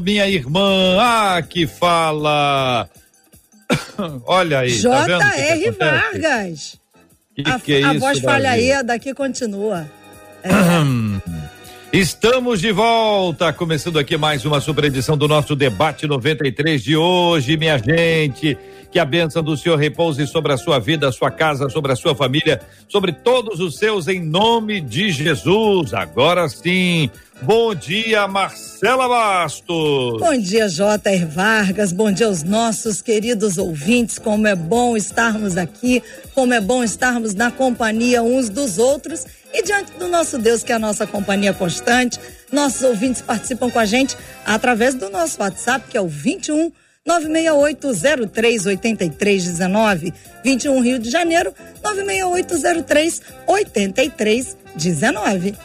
minha irmã. Ah, que fala. Olha aí. J.R. Tá Vargas. Que a, que é a isso, voz Brasil? falha aí, daqui continua. É. Estamos de volta, começando aqui mais uma super edição do nosso debate 93 de hoje, minha gente. Que a bênção do Senhor repouse sobre a sua vida, a sua casa, sobre a sua família, sobre todos os seus, em nome de Jesus. Agora sim. Bom dia, Marcela Bastos. Bom dia, J.R. Vargas. Bom dia aos nossos queridos ouvintes. Como é bom estarmos aqui, como é bom estarmos na companhia uns dos outros e diante do nosso Deus, que é a nossa companhia constante. Nossos ouvintes participam com a gente através do nosso WhatsApp, que é o 21 968038319, 21 Rio de Janeiro, 968038319.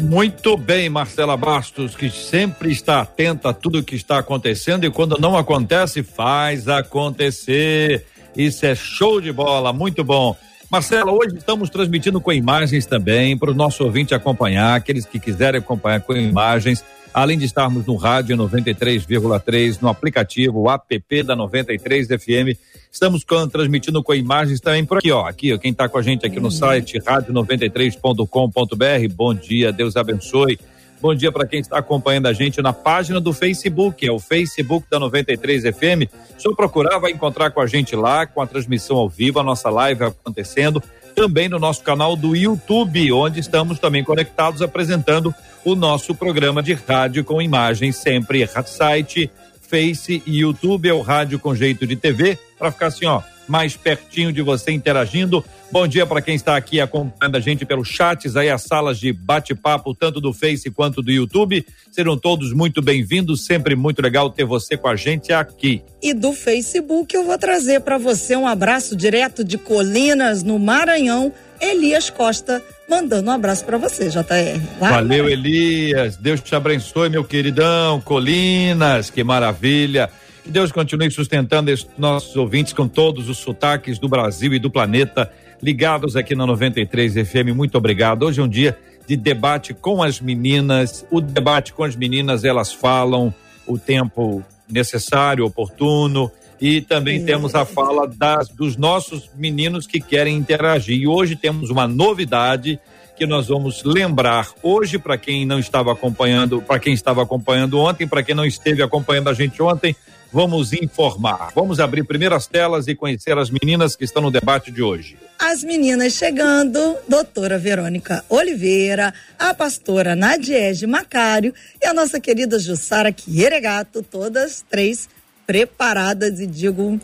Muito bem, Marcela Bastos, que sempre está atenta a tudo que está acontecendo e quando não acontece, faz acontecer. Isso é show de bola, muito bom. Marcela, hoje estamos transmitindo com imagens também para o nosso ouvinte acompanhar, aqueles que quiserem acompanhar com imagens, além de estarmos no rádio 93,3, no aplicativo app da 93 FM. Estamos com, transmitindo com imagens também por aqui, ó. Aqui, ó, quem está com a gente aqui no site rádio93.com.br. Bom dia, Deus abençoe. Bom dia para quem está acompanhando a gente na página do Facebook, é o Facebook da 93 FM. Só procurar, vai encontrar com a gente lá, com a transmissão ao vivo, a nossa live acontecendo. Também no nosso canal do YouTube, onde estamos também conectados apresentando o nosso programa de rádio com imagens, sempre site, Face e YouTube, é o Rádio com Jeito de TV, para ficar assim, ó, mais pertinho de você interagindo. Bom dia para quem está aqui acompanhando a gente pelos chats, aí as salas de bate-papo, tanto do Face quanto do YouTube. Serão todos muito bem-vindos, sempre muito legal ter você com a gente aqui. E do Facebook eu vou trazer para você um abraço direto de Colinas, no Maranhão. Elias Costa mandando um abraço para você, JR. Vai, Valeu, Elias. Deus te abençoe, meu queridão. Colinas, que maravilha. Que Deus continue sustentando esses nossos ouvintes com todos os sotaques do Brasil e do planeta ligados aqui na 93 FM. Muito obrigado. Hoje é um dia de debate com as meninas. O debate com as meninas, elas falam o tempo necessário, oportuno. E também temos a fala das, dos nossos meninos que querem interagir. E hoje temos uma novidade que nós vamos lembrar hoje para quem não estava acompanhando, para quem estava acompanhando ontem, para quem não esteve acompanhando a gente ontem, vamos informar. Vamos abrir primeiras telas e conhecer as meninas que estão no debate de hoje. As meninas chegando, doutora Verônica Oliveira, a pastora Nadiege Macário e a nossa querida Jussara Quieregato, todas três preparadas e digo,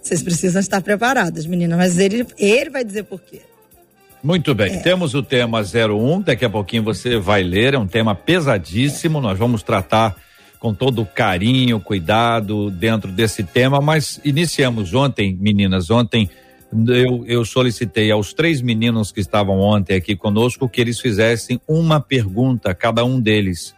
vocês precisam estar preparadas, meninas, mas ele, ele vai dizer por quê. Muito bem, É. temos o tema 01, daqui a pouquinho você vai ler, é um tema pesadíssimo, nós vamos tratar com todo carinho, cuidado dentro desse tema, mas iniciamos ontem, meninas, ontem eu, eu solicitei aos três meninos que estavam ontem aqui conosco que eles fizessem uma pergunta, cada um deles.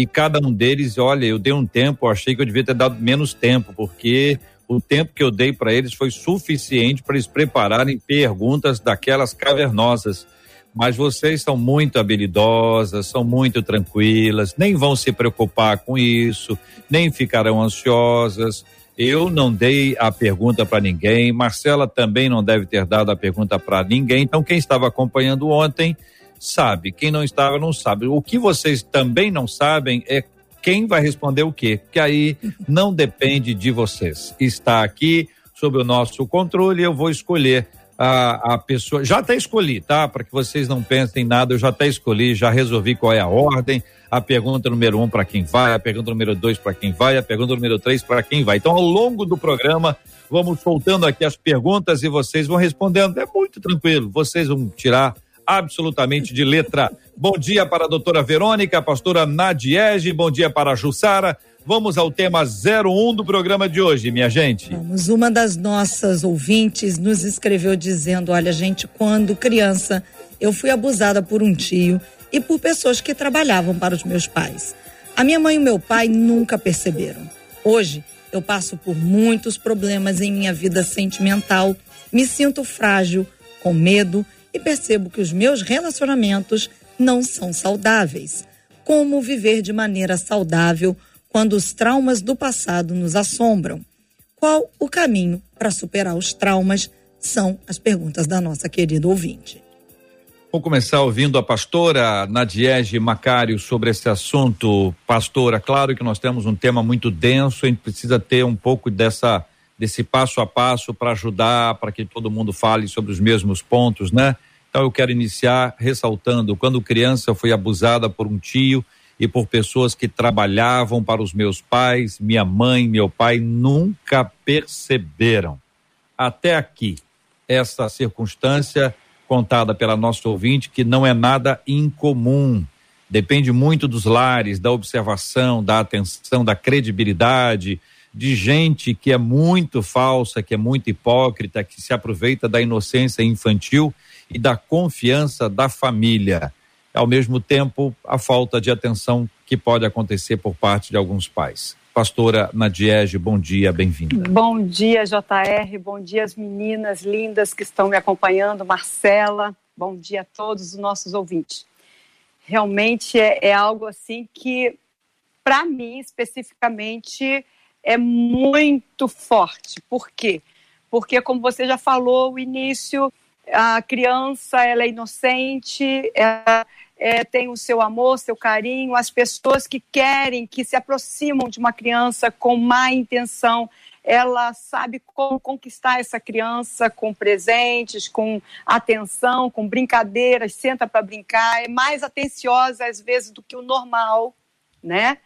E cada um deles, olha, eu dei um tempo, achei que eu devia ter dado menos tempo, porque o tempo que eu dei para eles foi suficiente para eles prepararem perguntas daquelas cavernosas. Mas vocês são muito habilidosas, são muito tranquilas, nem vão se preocupar com isso, nem ficarão ansiosas. Eu não dei a pergunta para ninguém, Marcela também não deve ter dado a pergunta para ninguém. Então, quem estava acompanhando ontem sabe, quem não estava não sabe. O que vocês também não sabem é quem vai responder o quê, que aí não depende de vocês. Está aqui sob o nosso controle, eu vou escolher a, a pessoa. Já até escolhi, tá? Para que vocês não pensem nada, eu já até escolhi, já resolvi qual é a ordem. A pergunta número um para quem vai, a pergunta número dois para quem vai, a pergunta número três para quem vai. Então, ao longo do programa, vamos soltando aqui as perguntas e vocês vão respondendo. É muito tranquilo, vocês vão tirar absolutamente de letra. Bom dia para a doutora Verônica, pastora Nadiege, bom dia para a Jussara. Vamos ao tema 01 do programa de hoje, minha gente. Vamos, uma das nossas ouvintes nos escreveu dizendo: Olha, gente, quando criança eu fui abusada por um tio e por pessoas que trabalhavam para os meus pais. A minha mãe e o meu pai nunca perceberam. Hoje, eu passo por muitos problemas em minha vida sentimental, me sinto frágil, com medo e percebo que os meus relacionamentos não são saudáveis. Como viver de maneira saudável quando os traumas do passado nos assombram? Qual o caminho para superar os traumas? São as perguntas da nossa querida ouvinte. Vou começar ouvindo a pastora Nadiege Macário sobre esse assunto. Pastora, claro que nós temos um tema muito denso, a gente precisa ter um pouco dessa desse passo a passo para ajudar, para que todo mundo fale sobre os mesmos pontos, né? Então eu quero iniciar ressaltando, quando criança fui abusada por um tio e por pessoas que trabalhavam para os meus pais, minha mãe, meu pai nunca perceberam. Até aqui, essa circunstância contada pela nossa ouvinte que não é nada incomum. Depende muito dos lares, da observação, da atenção, da credibilidade, de gente que é muito falsa, que é muito hipócrita, que se aproveita da inocência infantil e da confiança da família. Ao mesmo tempo, a falta de atenção que pode acontecer por parte de alguns pais. Pastora Nadiege, bom dia, bem-vinda. Bom dia, JR, bom dia as meninas lindas que estão me acompanhando, Marcela, bom dia a todos os nossos ouvintes. Realmente é, é algo assim que, para mim especificamente, é muito forte. Por quê? Porque, como você já falou, o início, a criança ela é inocente, ela é, tem o seu amor, seu carinho, as pessoas que querem, que se aproximam de uma criança com má intenção, ela sabe como conquistar essa criança com presentes, com atenção, com brincadeiras, senta para brincar, é mais atenciosa às vezes do que o normal, né?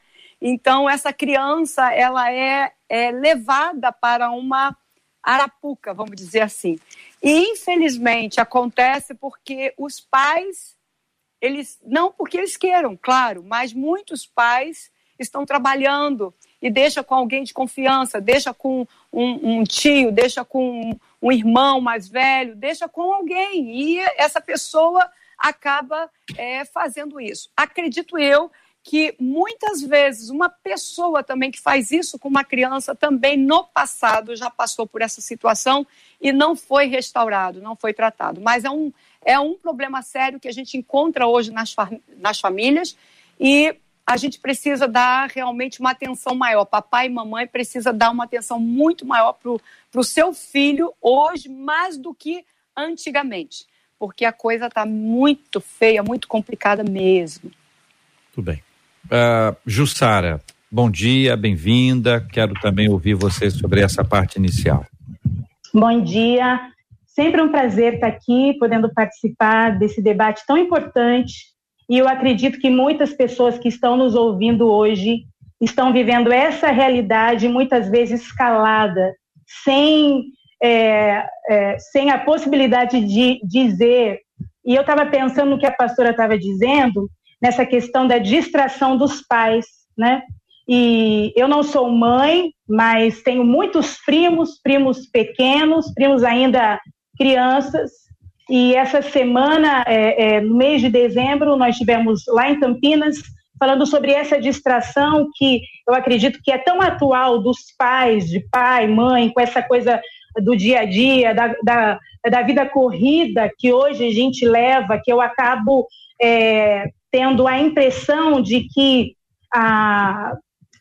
Então essa criança ela é, é levada para uma arapuca, vamos dizer assim. E infelizmente acontece porque os pais eles não porque eles queiram, claro, mas muitos pais estão trabalhando e deixa com alguém de confiança, deixa com um, um tio, deixa com um irmão mais velho, deixa com alguém e essa pessoa acaba é, fazendo isso. Acredito eu que muitas vezes uma pessoa também que faz isso com uma criança também no passado já passou por essa situação e não foi restaurado, não foi tratado. Mas é um, é um problema sério que a gente encontra hoje nas, nas famílias e a gente precisa dar realmente uma atenção maior. Papai e mamãe precisa dar uma atenção muito maior para o seu filho hoje, mais do que antigamente, porque a coisa está muito feia, muito complicada mesmo. Tudo bem. Uh, Jussara, bom dia, bem-vinda. Quero também ouvir você sobre essa parte inicial. Bom dia. Sempre um prazer estar aqui, podendo participar desse debate tão importante. E eu acredito que muitas pessoas que estão nos ouvindo hoje estão vivendo essa realidade, muitas vezes escalada, sem, é, é, sem a possibilidade de dizer. E eu estava pensando no que a pastora estava dizendo, nessa questão da distração dos pais, né? E eu não sou mãe, mas tenho muitos primos, primos pequenos, primos ainda crianças. E essa semana, é, é, no mês de dezembro, nós tivemos lá em Campinas falando sobre essa distração que eu acredito que é tão atual dos pais, de pai, mãe, com essa coisa do dia a dia, da, da, da vida corrida que hoje a gente leva, que eu acabo é, tendo a impressão de que a,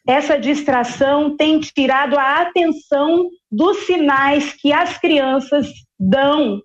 essa distração tem tirado a atenção dos sinais que as crianças dão.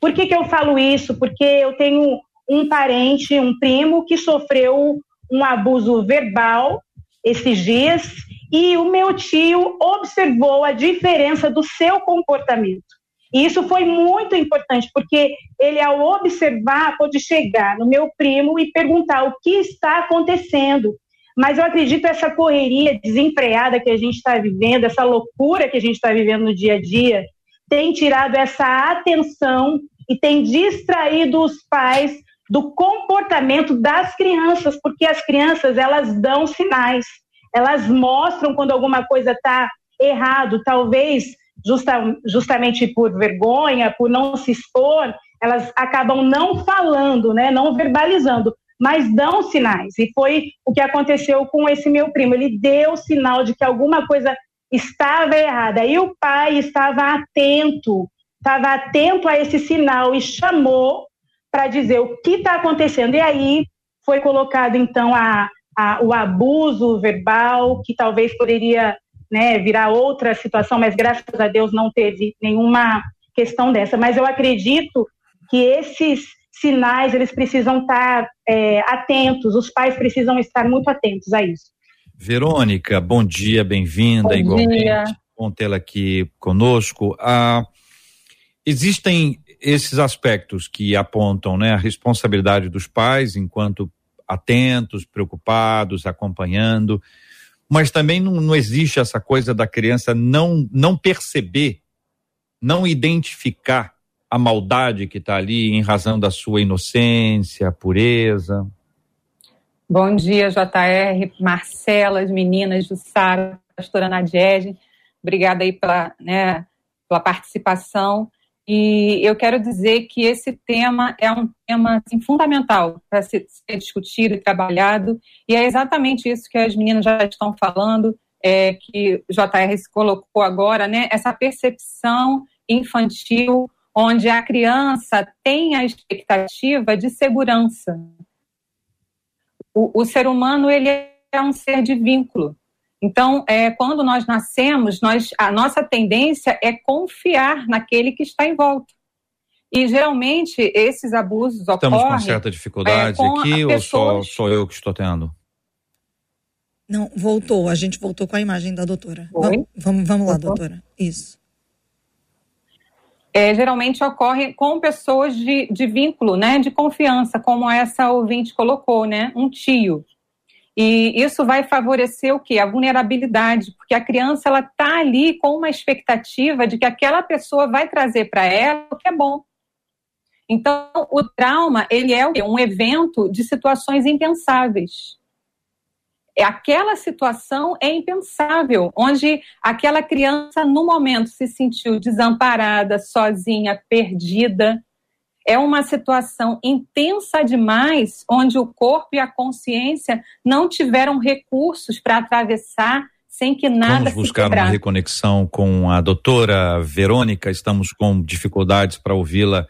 Por que, que eu falo isso? Porque eu tenho um parente, um primo, que sofreu um abuso verbal esses dias e o meu tio observou a diferença do seu comportamento. E isso foi muito importante, porque ele, ao observar, pôde chegar no meu primo e perguntar o que está acontecendo. Mas eu acredito essa correria desenfreada que a gente está vivendo, essa loucura que a gente está vivendo no dia a dia, tem tirado essa atenção e tem distraído os pais do comportamento das crianças, porque as crianças elas dão sinais, elas mostram quando alguma coisa está errado, talvez justa, justamente por vergonha, por não se expor, elas acabam não falando, né, não verbalizando, mas dão sinais. E foi o que aconteceu com esse meu primo. Ele deu sinal de que alguma coisa estava errada. E o pai estava atento, estava atento a esse sinal e chamou para dizer o que está acontecendo. E aí foi colocado então a, a, o abuso verbal, que talvez poderia né, virar outra situação, mas graças a Deus não teve nenhuma questão dessa. Mas eu acredito que esses sinais eles precisam estar é, atentos, os pais precisam estar muito atentos a isso. Verônica, bom dia, bem-vinda, igualmente. Dia. Bom tê-la aqui conosco. Ah, existem esses aspectos que apontam né, a responsabilidade dos pais enquanto atentos, preocupados, acompanhando, mas também não, não existe essa coisa da criança não, não perceber, não identificar a maldade que está ali em razão da sua inocência, pureza. Bom dia, JR, Marcela, as meninas do Sara, pastora Nadiege. Obrigada aí pela, né, pela participação. E eu quero dizer que esse tema é um tema assim, fundamental para ser, discutido e trabalhado, e é exatamente isso que as meninas já estão falando, é, que o JR se colocou agora, né, essa percepção infantil onde a criança tem a expectativa de segurança. O, o ser humano ele é um ser de vínculo. Então, é, quando nós nascemos, nós, a nossa tendência é confiar naquele que está em volta. E geralmente esses abusos Estamos ocorrem. Estamos com certa dificuldade é, aqui ou só sou eu que estou tendo? Não, voltou. A gente voltou com a imagem da doutora. Vamos, vamos, vamos lá, doutora. Isso é, geralmente ocorre com pessoas de, de vínculo, né, de confiança, como essa ouvinte colocou, né, um tio. E isso vai favorecer o quê? A vulnerabilidade, porque a criança ela está ali com uma expectativa de que aquela pessoa vai trazer para ela o que é bom. Então, o trauma ele é um evento de situações impensáveis aquela situação é impensável, onde aquela criança, no momento, se sentiu desamparada, sozinha, perdida. É uma situação intensa demais, onde o corpo e a consciência não tiveram recursos para atravessar sem que nada Vamos buscar uma reconexão com a doutora Verônica. Estamos com dificuldades para ouvi-la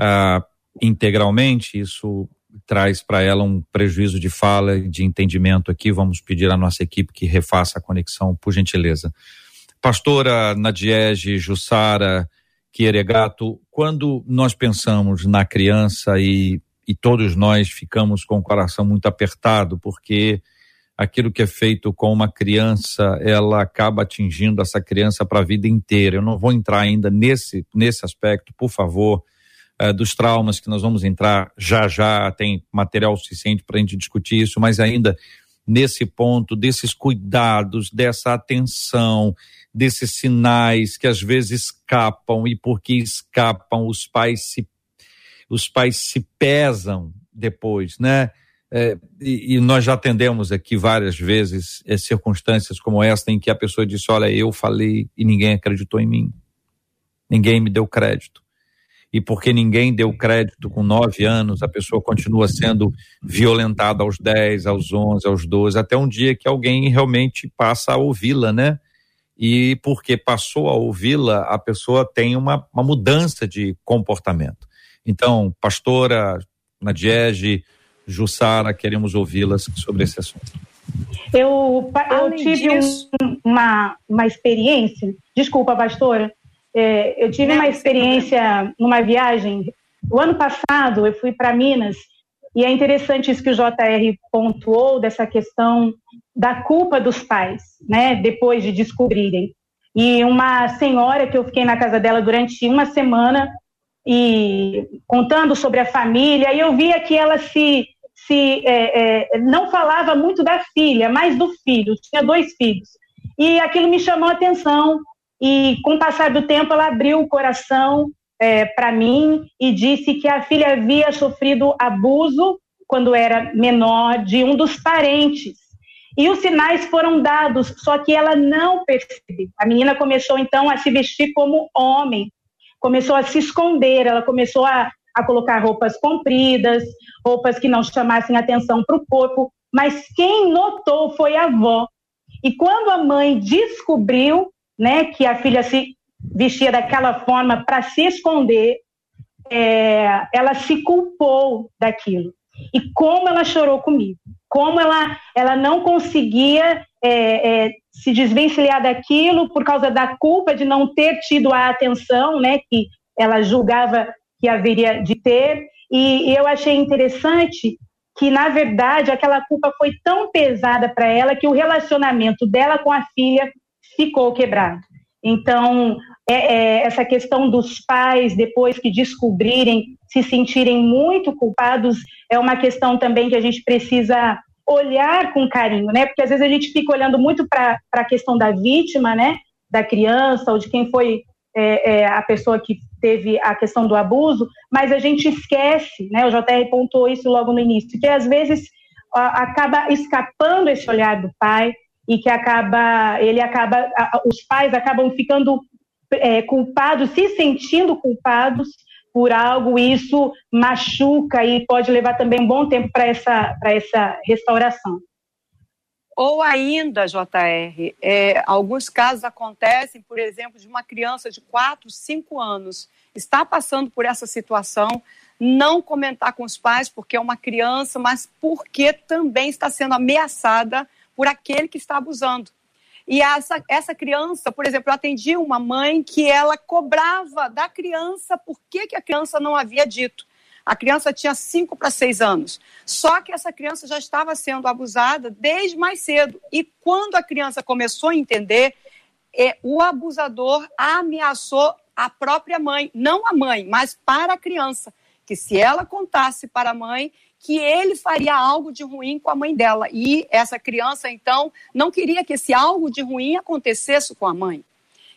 uh, integralmente. Isso traz para ela um prejuízo de fala e de entendimento aqui. Vamos pedir à nossa equipe que refaça a conexão, por gentileza. Pastora Nadiege, Jussara, Quieregato, quando nós pensamos na criança e, e todos nós ficamos com o coração muito apertado, porque aquilo que é feito com uma criança, ela acaba atingindo essa criança para a vida inteira. Eu não vou entrar ainda nesse, nesse aspecto, por favor uh, dos traumas que nós vamos entrar já já, tem material suficiente para a gente discutir isso, mas ainda nesse ponto desses cuidados, dessa atenção, desses sinais que às vezes escapam e porque escapam os pais se os pais se pesam depois, né? É, e, e, nós já atendemos aqui várias vezes é, circunstâncias como esta em que a pessoa disse: Olha, eu falei e ninguém acreditou em mim, ninguém me deu crédito e porque ninguém deu crédito com nove anos, a pessoa continua sendo violentada aos dez, aos onze, aos doze, até um dia que alguém realmente passa a ouvi-la, né? E porque passou a ouvi-la, a pessoa tem uma, uma mudança de comportamento. Então, pastora Nadiege, Jussara, queremos ouvi-las sobre esse assunto. Eu, eu tive disso... um, uma, uma experiência, desculpa, pastora, é, eu tive uma experiência numa viagem. O ano passado eu fui para Minas e é interessante isso que o JR pontuou dessa questão da culpa dos pais, né? Depois de descobrirem. E uma senhora que eu fiquei na casa dela durante uma semana e contando sobre a família, e eu via que ela se, se é, é, não falava muito da filha, mas do filho. Tinha dois filhos. E aquilo me chamou a atenção e com o passar do tempo ela abriu o coração, é, para mim e disse que a filha havia sofrido abuso quando era menor de um dos parentes. E os sinais foram dados, só que ela não percebeu. A menina começou então a se vestir como homem, começou a se esconder, ela começou a, a colocar roupas compridas, roupas que não chamassem atenção para o corpo, mas quem notou foi a avó. E quando a mãe descobriu né, que a filha se vestia daquela forma para se esconder, é, ela se culpou daquilo. E como ela chorou comigo, como ela, ela não conseguia é, é, se desvencilhar daquilo por causa da culpa de não ter tido a atenção né, que ela julgava que haveria de ter. E eu achei interessante que, na verdade, aquela culpa foi tão pesada para ela que o relacionamento dela com a filha ficou quebrado. Então, é, é, essa questão dos pais, depois que descobrirem, se sentirem muito culpados, é uma questão também que a gente precisa olhar com carinho, né? Porque às vezes a gente fica olhando muito para a questão da vítima, né? Da criança ou de quem foi é, é, a pessoa que teve a questão do abuso, mas a gente esquece, né? O JR pontuou isso logo no início, que às vezes acaba escapando esse olhar do pai e que acaba, ele acaba, os pais acabam ficando é, culpados, se sentindo culpados por algo, e isso machuca e pode levar também um bom tempo para essa, essa restauração. Ou ainda, JR, é, alguns casos acontecem, por exemplo, de uma criança de 4, 5 anos está passando por essa situação, não comentar com os pais porque é uma criança, mas porque também está sendo ameaçada por aquele que está abusando. E essa, essa criança, por exemplo, eu atendi uma mãe que ela cobrava da criança por que, que a criança não havia dito. A criança tinha 5 para 6 anos. Só que essa criança já estava sendo abusada desde mais cedo. E quando a criança começou a entender, é, o abusador ameaçou a própria mãe, não a mãe, mas para a criança, que se ela contasse para a mãe, que ele faria algo de ruim com a mãe dela. E essa criança, então, não queria que esse algo de ruim acontecesse com a mãe.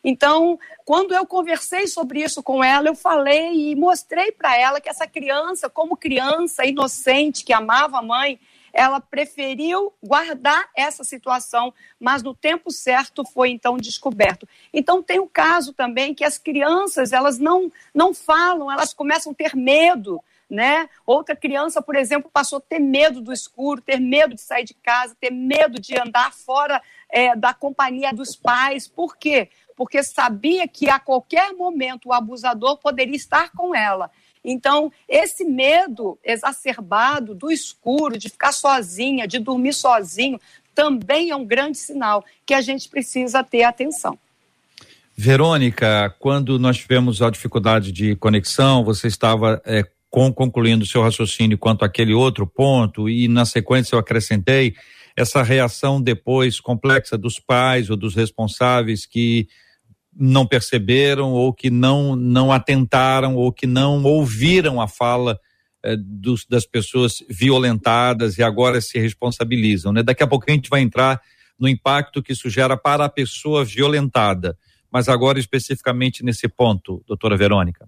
Então, quando eu conversei sobre isso com ela, eu falei e mostrei para ela que essa criança, como criança inocente que amava a mãe, ela preferiu guardar essa situação, mas no tempo certo foi então descoberto. Então tem o caso também que as crianças, elas não não falam, elas começam a ter medo né? Outra criança, por exemplo, passou a ter medo do escuro, ter medo de sair de casa, ter medo de andar fora é, da companhia dos pais. Por quê? Porque sabia que a qualquer momento o abusador poderia estar com ela. Então, esse medo exacerbado do escuro, de ficar sozinha, de dormir sozinho, também é um grande sinal que a gente precisa ter atenção. Verônica, quando nós tivemos a dificuldade de conexão, você estava é, com, concluindo o seu raciocínio quanto àquele outro ponto, e na sequência eu acrescentei essa reação depois complexa dos pais ou dos responsáveis que não perceberam ou que não não atentaram ou que não ouviram a fala eh, dos, das pessoas violentadas e agora se responsabilizam, né? Daqui a pouco a gente vai entrar no impacto que isso gera para a pessoa violentada, mas agora especificamente nesse ponto, doutora Verônica.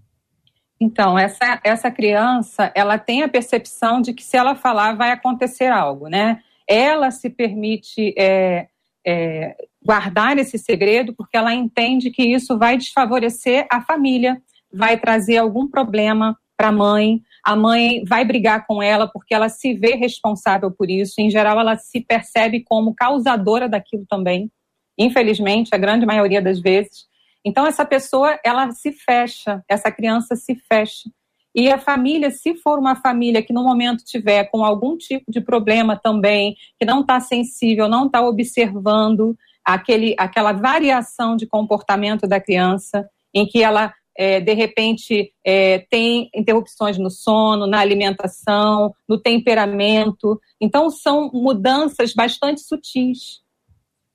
Então, essa, essa criança, ela tem a percepção de que se ela falar vai acontecer algo, né? Ela se permite é, é, guardar esse segredo porque ela entende que isso vai desfavorecer a família, vai trazer algum problema para a mãe, a mãe vai brigar com ela porque ela se vê responsável por isso. Em geral, ela se percebe como causadora daquilo também. Infelizmente, a grande maioria das vezes. Então essa pessoa, ela se fecha, essa criança se fecha. E a família, se for uma família que no momento tiver com algum tipo de problema também, que não está sensível, não está observando aquele, aquela variação de comportamento da criança, em que ela é, de repente é, tem interrupções no sono, na alimentação, no temperamento. Então são mudanças bastante sutis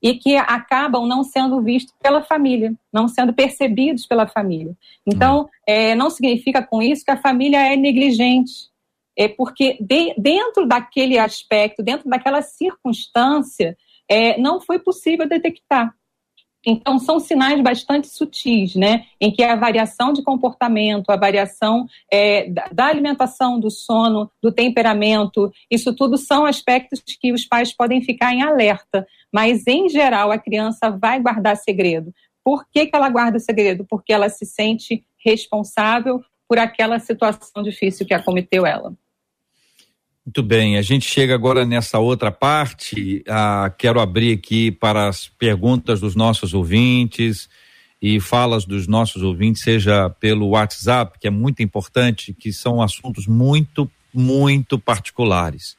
e que acabam não sendo vistos pela família, não sendo percebidos pela família. Então, é, não significa com isso que a família é negligente, é porque de, dentro daquele aspecto, dentro daquela circunstância, é, não foi possível detectar. Então, são sinais bastante sutis, né? Em que a variação de comportamento, a variação é, da alimentação, do sono, do temperamento, isso tudo são aspectos que os pais podem ficar em alerta. Mas, em geral, a criança vai guardar segredo. Por que, que ela guarda segredo? Porque ela se sente responsável por aquela situação difícil que acometeu ela. Muito bem, a gente chega agora nessa outra parte. Ah, quero abrir aqui para as perguntas dos nossos ouvintes e falas dos nossos ouvintes, seja pelo WhatsApp, que é muito importante, que são assuntos muito, muito particulares.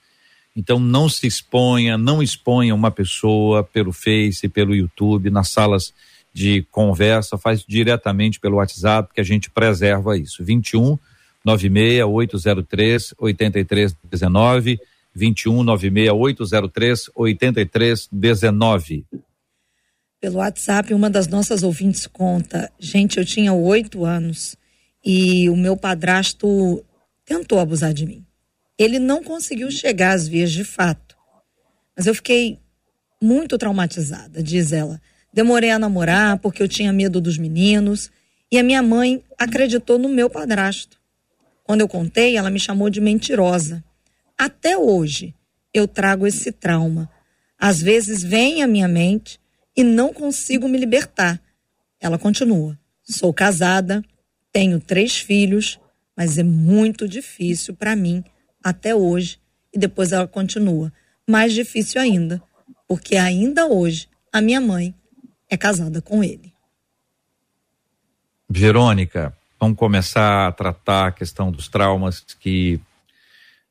Então não se exponha, não exponha uma pessoa pelo Face, pelo YouTube, nas salas de conversa, faz diretamente pelo WhatsApp, que a gente preserva isso. 21 96803 8319 21 96803 8319. Pelo WhatsApp, uma das nossas ouvintes conta: gente, eu tinha oito anos e o meu padrasto tentou abusar de mim. Ele não conseguiu chegar às vias de fato, mas eu fiquei muito traumatizada, diz ela. Demorei a namorar porque eu tinha medo dos meninos e a minha mãe acreditou no meu padrasto. Quando eu contei, ela me chamou de mentirosa. Até hoje, eu trago esse trauma. Às vezes vem à minha mente e não consigo me libertar. Ela continua: sou casada, tenho três filhos, mas é muito difícil para mim até hoje. E depois ela continua: mais difícil ainda, porque ainda hoje a minha mãe é casada com ele. Verônica, vamos começar a tratar a questão dos traumas que,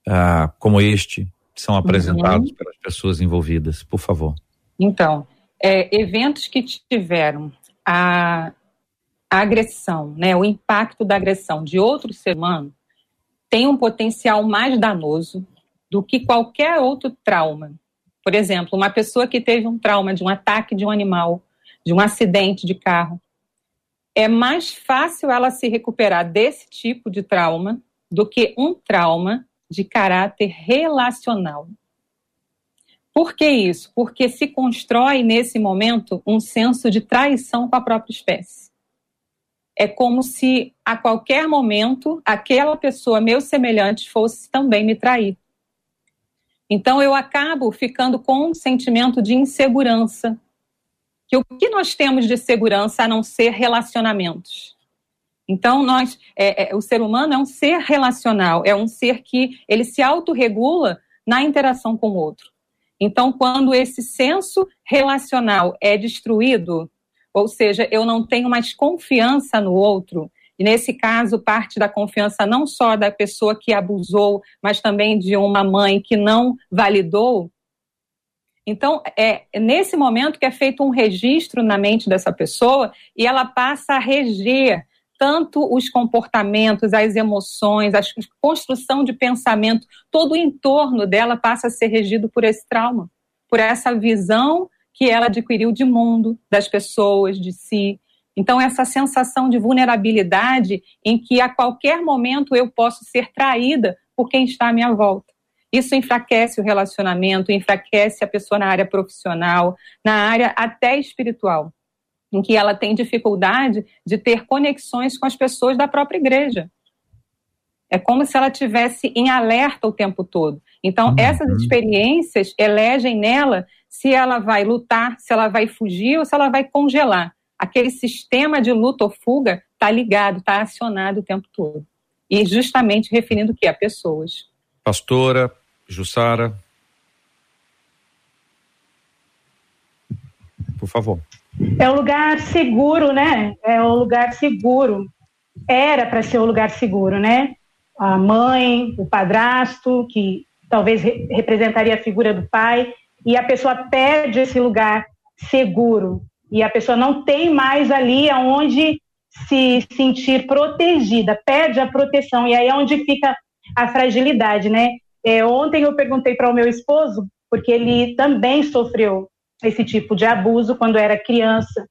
ah, como este, são apresentados uhum. pelas pessoas envolvidas. Por favor. Então, é, eventos que tiveram a, a agressão, né, o impacto da agressão de outro ser humano, tem um potencial mais danoso do que qualquer outro trauma. Por exemplo, uma pessoa que teve um trauma de um ataque de um animal, de um acidente de carro, é mais fácil ela se recuperar desse tipo de trauma do que um trauma de caráter relacional. Por que isso? Porque se constrói nesse momento um senso de traição com a própria espécie. É como se a qualquer momento aquela pessoa, meu semelhante, fosse também me trair. Então eu acabo ficando com um sentimento de insegurança, que o que nós temos de segurança a não ser relacionamentos. Então, nós, é, é, o ser humano é um ser relacional, é um ser que ele se autorregula na interação com o outro. Então, quando esse senso relacional é destruído, ou seja, eu não tenho mais confiança no outro, e nesse caso, parte da confiança não só da pessoa que abusou, mas também de uma mãe que não validou, então, é nesse momento que é feito um registro na mente dessa pessoa e ela passa a reger tanto os comportamentos, as emoções, a construção de pensamento, todo o entorno dela passa a ser regido por esse trauma, por essa visão que ela adquiriu de mundo, das pessoas, de si. Então, essa sensação de vulnerabilidade em que a qualquer momento eu posso ser traída por quem está à minha volta. Isso enfraquece o relacionamento, enfraquece a pessoa na área profissional, na área até espiritual, em que ela tem dificuldade de ter conexões com as pessoas da própria igreja. É como se ela tivesse em alerta o tempo todo. Então, uhum. essas experiências elegem nela se ela vai lutar, se ela vai fugir ou se ela vai congelar. Aquele sistema de luta ou fuga está ligado, está acionado o tempo todo. E justamente referindo o que? A pessoas. Pastora, Jussara. Por favor. É um lugar seguro, né? É um lugar seguro. Era para ser um lugar seguro, né? A mãe, o padrasto, que talvez re representaria a figura do pai, e a pessoa perde esse lugar seguro. E a pessoa não tem mais ali aonde se sentir protegida, perde a proteção. E aí é onde fica a fragilidade, né? É, ontem eu perguntei para o meu esposo, porque ele também sofreu esse tipo de abuso quando era criança,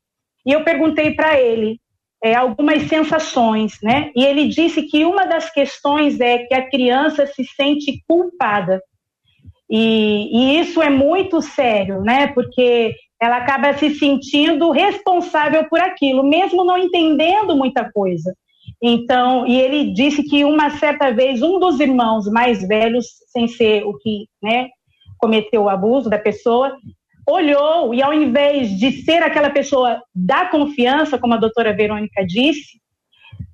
e eu perguntei para ele é, algumas sensações, né? E ele disse que uma das questões é que a criança se sente culpada. E, e isso é muito sério, né? Porque ela acaba se sentindo responsável por aquilo, mesmo não entendendo muita coisa. Então, e ele disse que uma certa vez um dos irmãos mais velhos, sem ser o que, né, cometeu o abuso da pessoa, olhou e ao invés de ser aquela pessoa da confiança, como a doutora Verônica disse,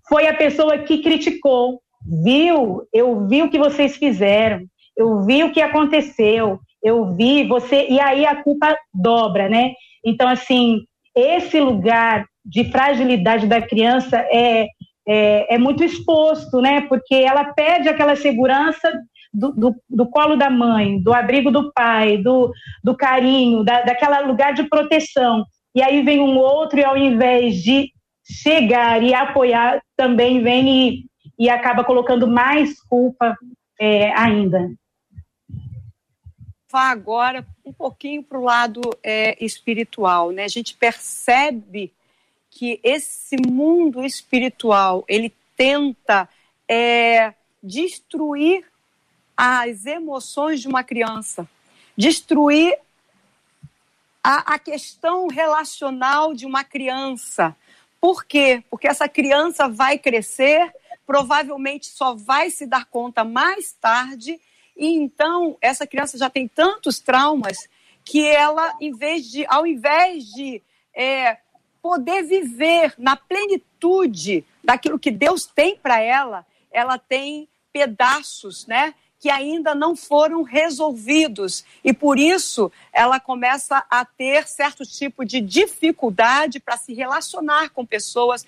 foi a pessoa que criticou, viu, eu vi o que vocês fizeram, eu vi o que aconteceu, eu vi você, e aí a culpa dobra, né? Então, assim, esse lugar de fragilidade da criança é, é, é muito exposto, né? Porque ela perde aquela segurança do, do, do, colo da mãe, do abrigo do pai, do, do carinho, da, daquela lugar de proteção. E aí vem um outro e ao invés de chegar e apoiar, também vem e, e acaba colocando mais culpa é, ainda vá agora um pouquinho para o lado é, espiritual, né? A gente percebe que esse mundo espiritual ele tenta é, destruir as emoções de uma criança, destruir a, a questão relacional de uma criança. Por quê? Porque essa criança vai crescer, provavelmente só vai se dar conta mais tarde e então essa criança já tem tantos traumas que ela, em vez de, ao invés de é, poder viver na plenitude daquilo que Deus tem para ela, ela tem pedaços, né? Que ainda não foram resolvidos. E por isso ela começa a ter certo tipo de dificuldade para se relacionar com pessoas,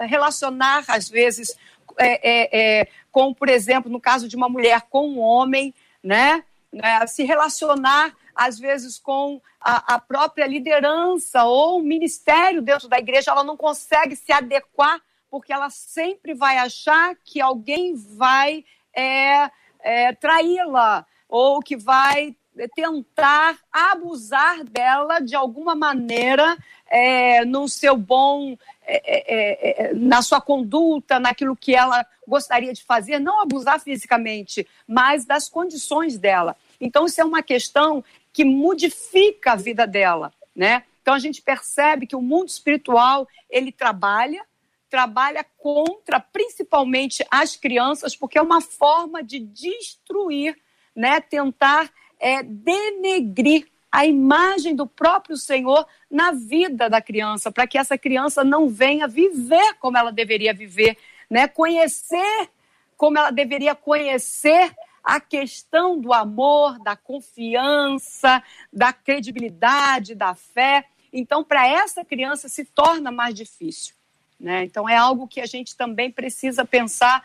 relacionar, às vezes, é, é, é, com, por exemplo, no caso de uma mulher com um homem, né? né se relacionar às vezes com a, a, própria liderança ou o ministério dentro da igreja, ela não consegue se adequar porque ela sempre vai achar que alguém vai é, é, traí-la ou que vai tentar abusar dela de alguma maneira é, no seu bom, é é, é, é, na sua conduta, naquilo que ela gostaria de fazer, não abusar fisicamente, mas das condições dela. Então, isso é uma questão que modifica a vida dela, né? Então, a gente percebe que o mundo espiritual, ele trabalha, trabalha contra, principalmente, as crianças, porque é uma forma de destruir, né? Tentar é, denegrir a imagem do próprio Senhor na vida da criança, para que essa criança não venha viver como ela deveria viver, né? Conhecer como ela deveria conhecer a questão do amor, da confiança, da credibilidade, da fé. Então, para essa criança se torna mais difícil. Né? Então, é algo que a gente também precisa pensar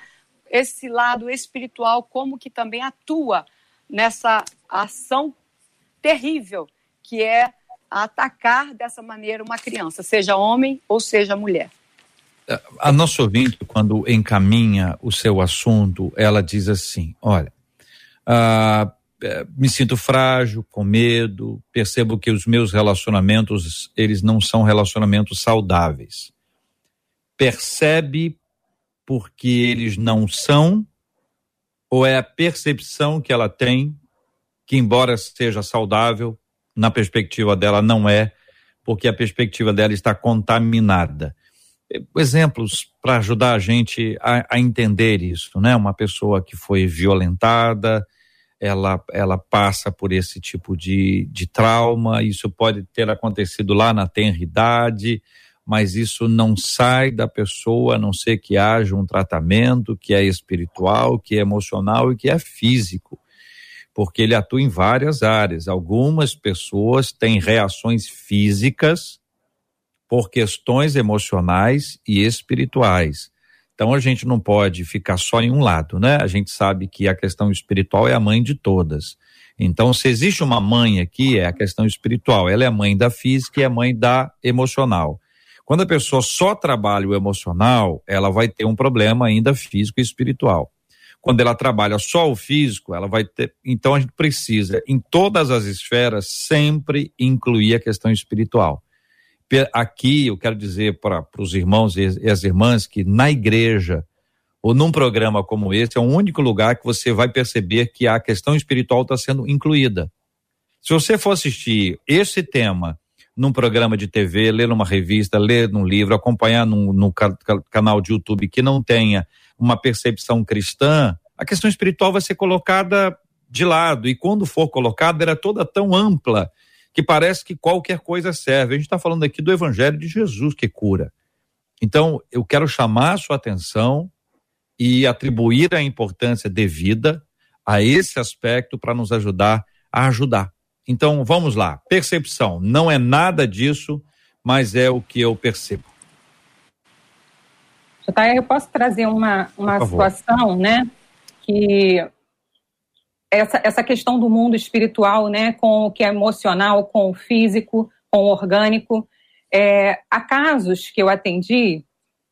esse lado espiritual, como que também atua nessa ação terrível que é atacar dessa maneira uma criança, seja homem ou seja mulher. A nossa ouvinte, quando encaminha o seu assunto, ela diz assim: olha, ah, me sinto frágil, com medo, percebo que os meus relacionamentos, eles não são relacionamentos saudáveis. Percebe porque eles não são ou é a percepção que ela tem, que embora seja saudável, na perspectiva dela não é, porque a perspectiva dela está contaminada. Exemplos para ajudar a gente a, a, entender isso, né? Uma pessoa que foi violentada, ela, ela passa por esse tipo de, de trauma, isso pode ter acontecido lá na tenridade, mas isso não sai da pessoa a não ser que haja um tratamento que é espiritual, que é emocional e que é físico, porque ele atua em várias áreas. Algumas pessoas têm reações físicas por questões emocionais e espirituais. Então a gente não pode ficar só em um lado, né? A gente sabe que a questão espiritual é a mãe de todas. Então, se existe uma mãe aqui, é a questão espiritual. Ela é a mãe da física e é a mãe da emocional. Quando a pessoa só trabalha o emocional, ela vai ter um problema ainda físico e espiritual. Quando ela trabalha só o físico, ela vai ter. Então a gente precisa, em todas as esferas, sempre incluir a questão espiritual. Aqui eu quero dizer para os irmãos e as irmãs que na igreja ou num programa como esse é o único lugar que você vai perceber que a questão espiritual está sendo incluída. Se você for assistir esse tema num programa de TV, ler numa revista, ler num livro, acompanhar num, num canal de YouTube que não tenha uma percepção cristã, a questão espiritual vai ser colocada de lado. E quando for colocada, era toda tão ampla que parece que qualquer coisa serve. A gente está falando aqui do Evangelho de Jesus que cura. Então, eu quero chamar a sua atenção e atribuir a importância devida a esse aspecto para nos ajudar a ajudar. Então, vamos lá. Percepção. Não é nada disso, mas é o que eu percebo. Eu posso trazer uma, uma situação, né? Que essa, essa questão do mundo espiritual, né? Com o que é emocional, com o físico, com o orgânico. É, há casos que eu atendi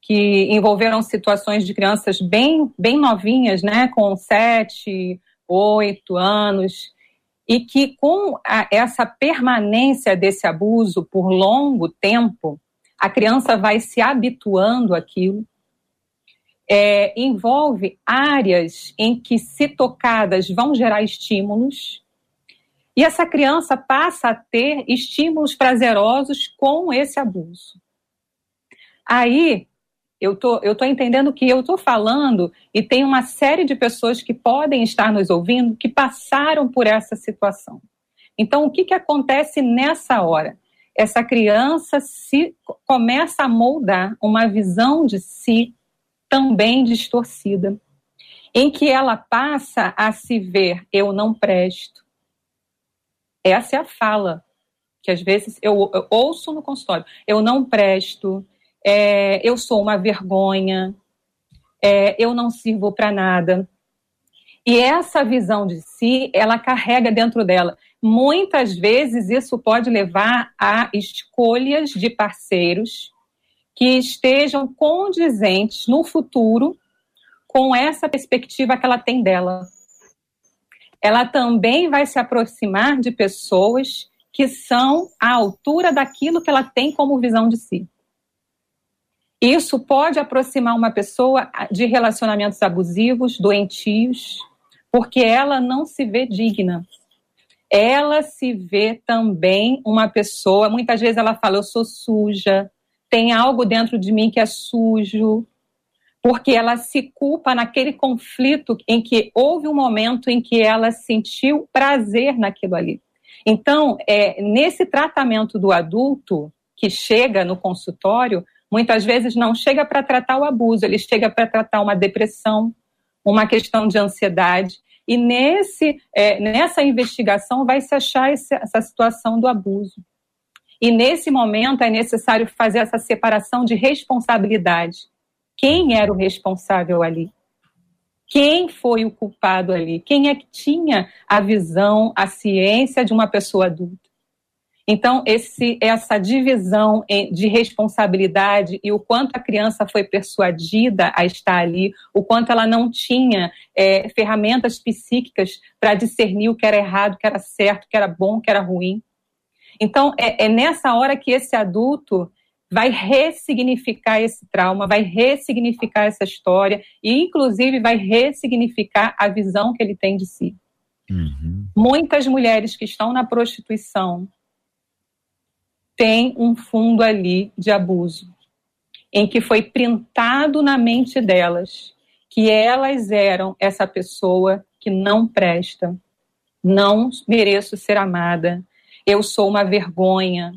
que envolveram situações de crianças bem, bem novinhas, né? Com sete, oito anos e que com a, essa permanência desse abuso por longo tempo, a criança vai se habituando àquilo. É, envolve áreas em que, se tocadas, vão gerar estímulos, e essa criança passa a ter estímulos prazerosos com esse abuso. Aí eu tô, eu tô entendendo que eu tô falando e tem uma série de pessoas que podem estar nos ouvindo que passaram por essa situação. Então, o que, que acontece nessa hora? Essa criança se começa a moldar uma visão de si também distorcida, em que ela passa a se ver eu não presto. Essa é a fala que às vezes eu, eu ouço no consultório. Eu não presto, é, eu sou uma vergonha, é, eu não sirvo para nada. E essa visão de si, ela carrega dentro dela. Muitas vezes isso pode levar a escolhas de parceiros que estejam condizentes no futuro com essa perspectiva que ela tem dela. Ela também vai se aproximar de pessoas que são à altura daquilo que ela tem como visão de si. Isso pode aproximar uma pessoa de relacionamentos abusivos, doentios, porque ela não se vê digna. Ela se vê também uma pessoa, muitas vezes ela fala, eu sou suja, tem algo dentro de mim que é sujo, porque ela se culpa naquele conflito em que houve um momento em que ela sentiu prazer naquilo ali. Então, é, nesse tratamento do adulto que chega no consultório, muitas vezes não chega para tratar o abuso, ele chega para tratar uma depressão, uma questão de ansiedade. E nesse, é, nessa investigação vai se achar esse, essa situação do abuso. E nesse momento é necessário fazer essa separação de responsabilidade. Quem era o responsável ali? Quem foi o culpado ali? Quem é que tinha a visão, a ciência de uma pessoa adulta? Então, esse, essa divisão de responsabilidade e o quanto a criança foi persuadida a estar ali, o quanto ela não tinha é, ferramentas psíquicas para discernir o que era errado, o que era certo, o que era bom, o que era ruim. Então, é, é nessa hora que esse adulto vai ressignificar esse trauma, vai ressignificar essa história e, inclusive, vai ressignificar a visão que ele tem de si. Uhum. Muitas mulheres que estão na prostituição tem um fundo ali de abuso, em que foi printado na mente delas que elas eram essa pessoa que não presta, não mereço ser amada, eu sou uma vergonha,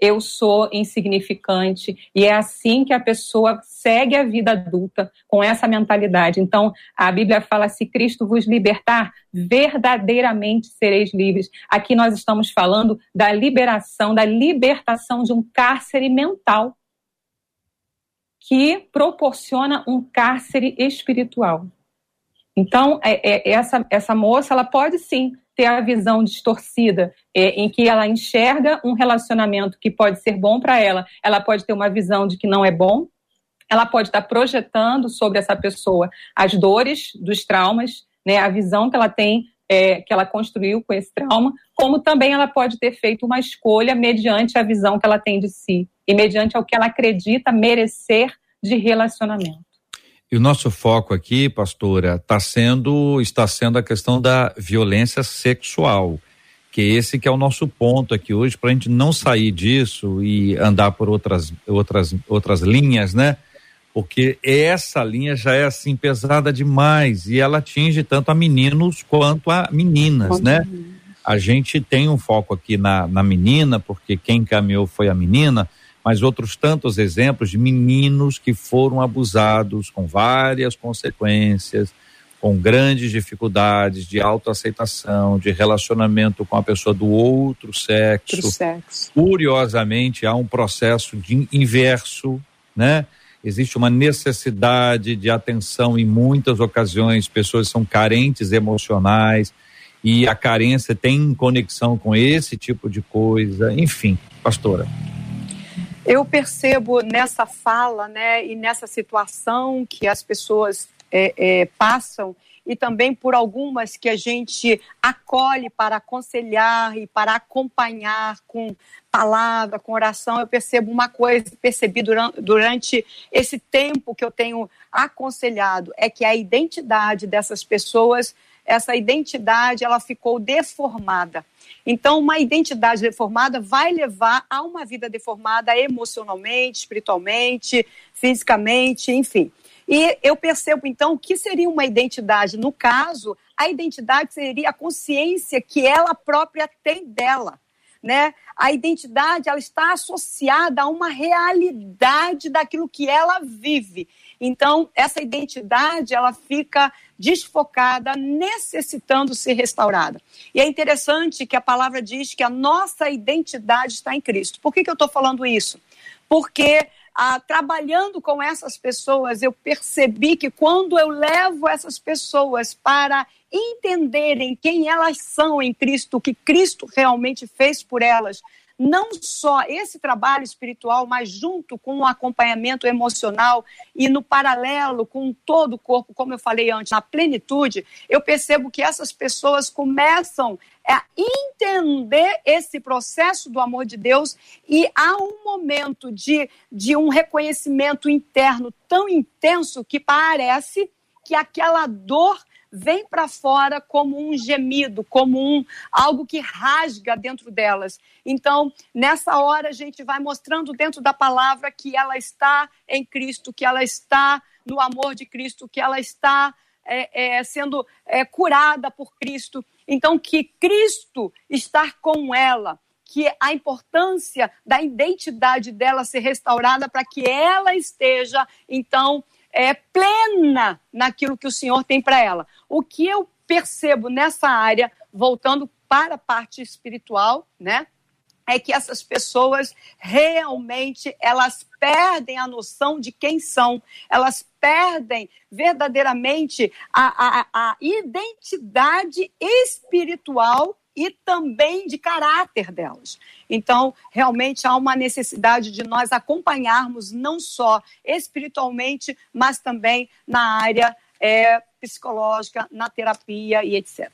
eu sou insignificante. E é assim que a pessoa segue a vida adulta com essa mentalidade. Então, a Bíblia fala: se Cristo vos libertar, verdadeiramente sereis livres. Aqui nós estamos falando da liberação, da libertação de um cárcere mental que proporciona um cárcere espiritual. Então, é, é, essa, essa moça, ela pode sim ter a visão distorcida, é, em que ela enxerga um relacionamento que pode ser bom para ela, ela pode ter uma visão de que não é bom, ela pode estar projetando sobre essa pessoa as dores dos traumas, né, a visão que ela tem, é, que ela construiu com esse trauma, como também ela pode ter feito uma escolha mediante a visão que ela tem de si e mediante o que ela acredita merecer de relacionamento. E o nosso foco aqui, pastora, tá sendo, está sendo a questão da violência sexual. que esse que é o nosso ponto aqui hoje, para a gente não sair disso e andar por outras, outras, outras linhas, né? Porque essa linha já é assim pesada demais e ela atinge tanto a meninos quanto a meninas, né? A gente tem um foco aqui na, na menina, porque quem encaminhou foi a menina, mas outros tantos exemplos de meninos que foram abusados com várias consequências, com grandes dificuldades de autoaceitação, de relacionamento com a pessoa do outro sexo. Outro sexo. Curiosamente, há um processo de inverso, né? Existe uma necessidade de atenção em muitas ocasiões, pessoas são carentes emocionais e a carência tem conexão com esse tipo de coisa, enfim, pastora. Eu percebo nessa fala, né, e nessa situação que as pessoas é, é, passam e também por algumas que a gente acolhe para aconselhar e para acompanhar com palavra, com oração. Eu percebo uma coisa, percebi durante, durante esse tempo que eu tenho aconselhado, é que a identidade dessas pessoas, essa identidade, ela ficou deformada. Então, uma identidade deformada vai levar a uma vida deformada emocionalmente, espiritualmente, fisicamente, enfim. E eu percebo, então, que seria uma identidade. No caso, a identidade seria a consciência que ela própria tem dela. Né? A identidade ela está associada a uma realidade daquilo que ela vive. Então, essa identidade ela fica desfocada, necessitando ser restaurada. E é interessante que a palavra diz que a nossa identidade está em Cristo. Por que, que eu estou falando isso? Porque ah, trabalhando com essas pessoas, eu percebi que quando eu levo essas pessoas para entenderem quem elas são em Cristo, o que Cristo realmente fez por elas, não só esse trabalho espiritual, mas junto com o acompanhamento emocional e no paralelo com todo o corpo, como eu falei antes, na plenitude, eu percebo que essas pessoas começam a entender esse processo do amor de Deus e há um momento de, de um reconhecimento interno tão intenso que parece que aquela dor vem para fora como um gemido, como um algo que rasga dentro delas. Então, nessa hora a gente vai mostrando dentro da palavra que ela está em Cristo, que ela está no amor de Cristo, que ela está é, é, sendo é, curada por Cristo. Então, que Cristo está com ela que a importância da identidade dela ser restaurada para que ela esteja, então, é, plena naquilo que o Senhor tem para ela. O que eu percebo nessa área, voltando para a parte espiritual, né? É que essas pessoas realmente elas perdem a noção de quem são, elas perdem verdadeiramente a, a, a identidade espiritual e também de caráter delas. Então, realmente há uma necessidade de nós acompanharmos não só espiritualmente, mas também na área é, psicológica, na terapia e etc.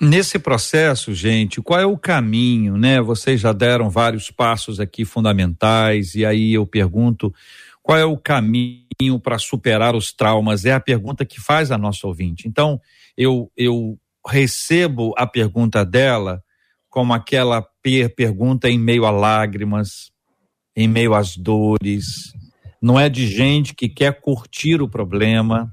Nesse processo, gente, qual é o caminho, né? Vocês já deram vários passos aqui fundamentais e aí eu pergunto, qual é o caminho para superar os traumas? É a pergunta que faz a nossa ouvinte. Então, eu eu recebo a pergunta dela como aquela per pergunta em meio a lágrimas, em meio às dores. Não é de gente que quer curtir o problema,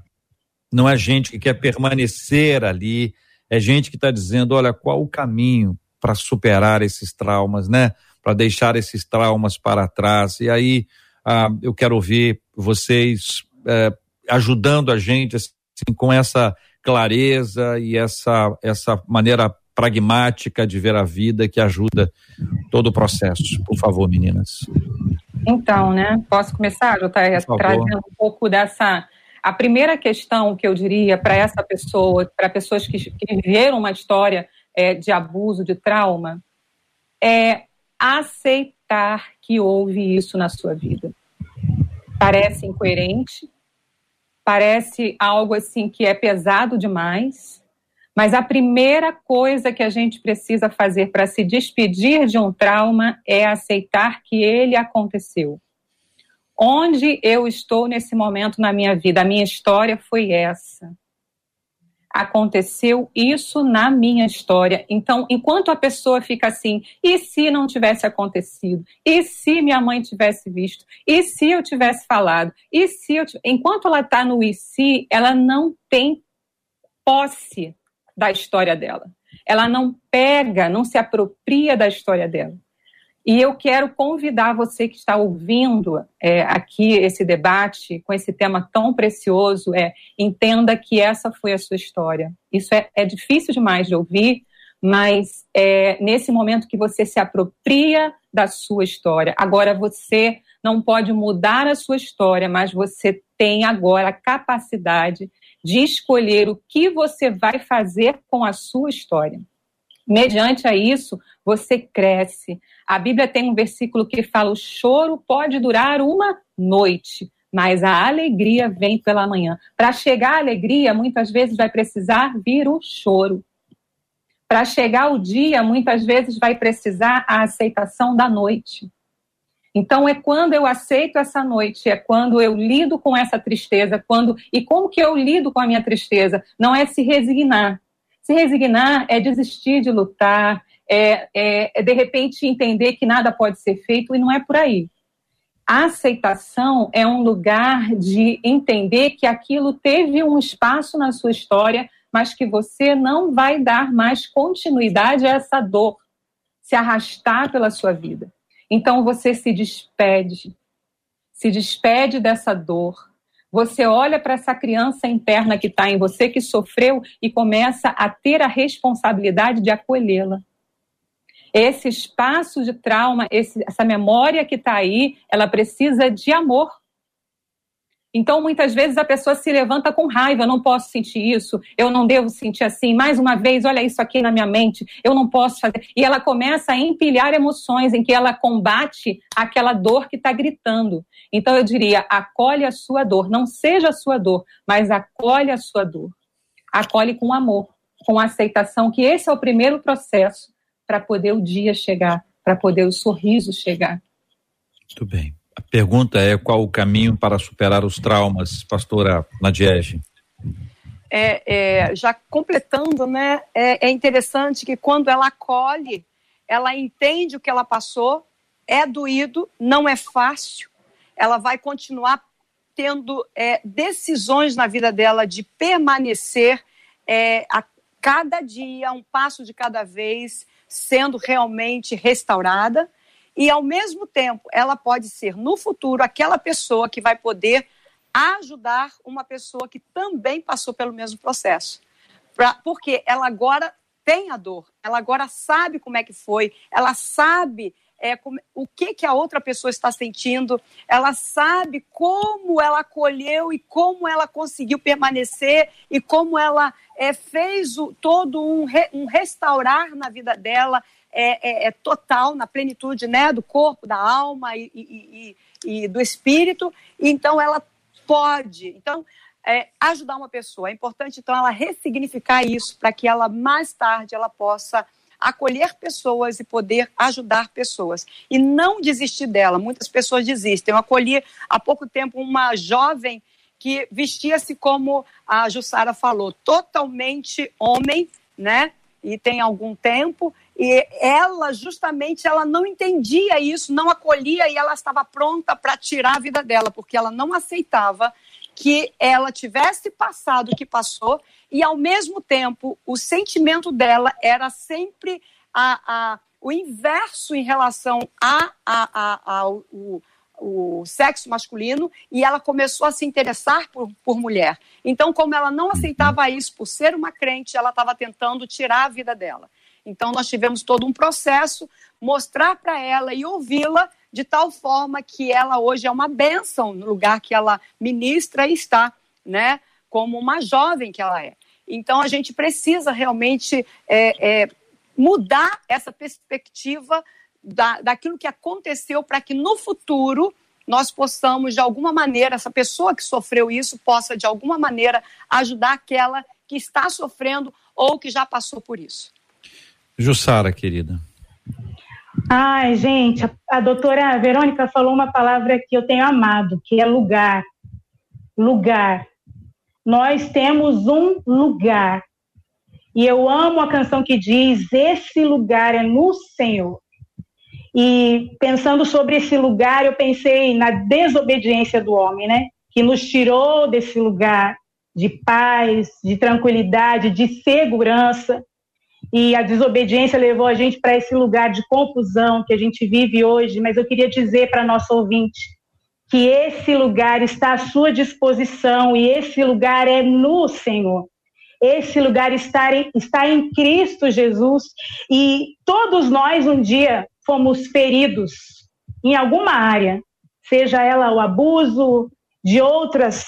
não é gente que quer permanecer ali, é gente que está dizendo: olha, qual o caminho para superar esses traumas, né? Para deixar esses traumas para trás. E aí ah, eu quero ouvir vocês eh, ajudando a gente assim, com essa clareza e essa, essa maneira pragmática de ver a vida que ajuda todo o processo. Por favor, meninas. Então, né? Posso começar, JR, trazendo um pouco dessa. A primeira questão que eu diria para essa pessoa, para pessoas que, que viveram uma história é, de abuso, de trauma, é aceitar que houve isso na sua vida. Parece incoerente, parece algo assim que é pesado demais, mas a primeira coisa que a gente precisa fazer para se despedir de um trauma é aceitar que ele aconteceu. Onde eu estou nesse momento na minha vida? A minha história foi essa. aconteceu isso na minha história. Então, enquanto a pessoa fica assim, e se não tivesse acontecido? E se minha mãe tivesse visto? E se eu tivesse falado? E se eu enquanto ela está no e se, ela não tem posse da história dela. Ela não pega, não se apropria da história dela. E eu quero convidar você que está ouvindo é, aqui esse debate com esse tema tão precioso, é entenda que essa foi a sua história. Isso é, é difícil demais de ouvir, mas é nesse momento que você se apropria da sua história. Agora você não pode mudar a sua história, mas você tem agora a capacidade de escolher o que você vai fazer com a sua história. Mediante a isso, você cresce. A Bíblia tem um versículo que fala: o choro pode durar uma noite, mas a alegria vem pela manhã. Para chegar à alegria, muitas vezes vai precisar vir o choro. Para chegar o dia, muitas vezes vai precisar a aceitação da noite. Então é quando eu aceito essa noite, é quando eu lido com essa tristeza, quando e como que eu lido com a minha tristeza? Não é se resignar, se resignar é desistir de lutar, é, é, é, de repente entender que nada pode ser feito e não é por aí. A aceitação é um lugar de entender que aquilo teve um espaço na sua história, mas que você não vai dar mais continuidade a essa dor se arrastar pela sua vida. Então você se despede, se despede dessa dor, você olha para essa criança interna que está em você, que sofreu, e começa a ter a responsabilidade de acolhê-la. Esse espaço de trauma, esse, essa memória que está aí, ela precisa de amor. Então, muitas vezes a pessoa se levanta com raiva, eu não posso sentir isso, eu não devo sentir assim, mais uma vez, olha isso aqui na minha mente, eu não posso fazer. E ela começa a empilhar emoções em que ela combate aquela dor que está gritando. Então, eu diria, acolhe a sua dor, não seja a sua dor, mas acolhe a sua dor. Acolhe com amor, com aceitação, que esse é o primeiro processo para poder o dia chegar, para poder o sorriso chegar. Muito bem. A pergunta é qual o caminho para superar os traumas, pastora Nadiege? É, é, já completando, né, é, é interessante que quando ela acolhe, ela entende o que ela passou, é doído, não é fácil, ela vai continuar tendo é, decisões na vida dela de permanecer é, a cada dia, um passo de cada vez, sendo realmente restaurada e, ao mesmo tempo, ela pode ser, no futuro, aquela pessoa que vai poder ajudar uma pessoa que também passou pelo mesmo processo. Pra, porque ela agora tem a dor, ela agora sabe como é que foi, ela sabe é, o que, que a outra pessoa está sentindo, ela sabe como ela acolheu e como ela conseguiu permanecer e como ela é, fez o, todo um, re, um restaurar na vida dela, é, é, é, total, na plenitude né, do corpo, da alma e, e, e, e do espírito. Então, ela pode. Então, é, ajudar uma pessoa. É importante, então, ela ressignificar isso para que ela, mais tarde, ela possa acolher pessoas e poder ajudar pessoas. E não desistir dela. Muitas pessoas desistem. Eu acolhi há pouco tempo uma jovem que vestia-se como a Jussara falou, totalmente homem, né? E tem algum tempo, e ela, justamente, ela não entendia isso, não acolhia e ela estava pronta para tirar a vida dela, porque ela não aceitava que ela tivesse passado o que passou e, ao mesmo tempo, o sentimento dela era sempre a, a o inverso em relação a, a, a, ao, o sexo masculino e ela começou a se interessar por, por mulher. Então, como ela não aceitava isso por ser uma crente, ela estava tentando tirar a vida dela. Então, nós tivemos todo um processo, mostrar para ela e ouvi-la de tal forma que ela hoje é uma bênção no lugar que ela ministra e está, né? Como uma jovem que ela é. Então, a gente precisa realmente é, é, mudar essa perspectiva da, daquilo que aconteceu para que no futuro nós possamos, de alguma maneira, essa pessoa que sofreu isso possa, de alguma maneira, ajudar aquela que está sofrendo ou que já passou por isso. Jussara, querida. Ai, gente, a, a doutora Verônica falou uma palavra que eu tenho amado, que é lugar. Lugar. nós temos um lugar. E eu amo a canção que diz: Esse lugar é no Senhor. E pensando sobre esse lugar, eu pensei na desobediência do homem, né? Que nos tirou desse lugar de paz, de tranquilidade, de segurança. E a desobediência levou a gente para esse lugar de confusão que a gente vive hoje. Mas eu queria dizer para nosso ouvinte que esse lugar está à sua disposição e esse lugar é no Senhor. Esse lugar está em, está em Cristo Jesus e todos nós um dia fomos feridos em alguma área, seja ela o abuso de outras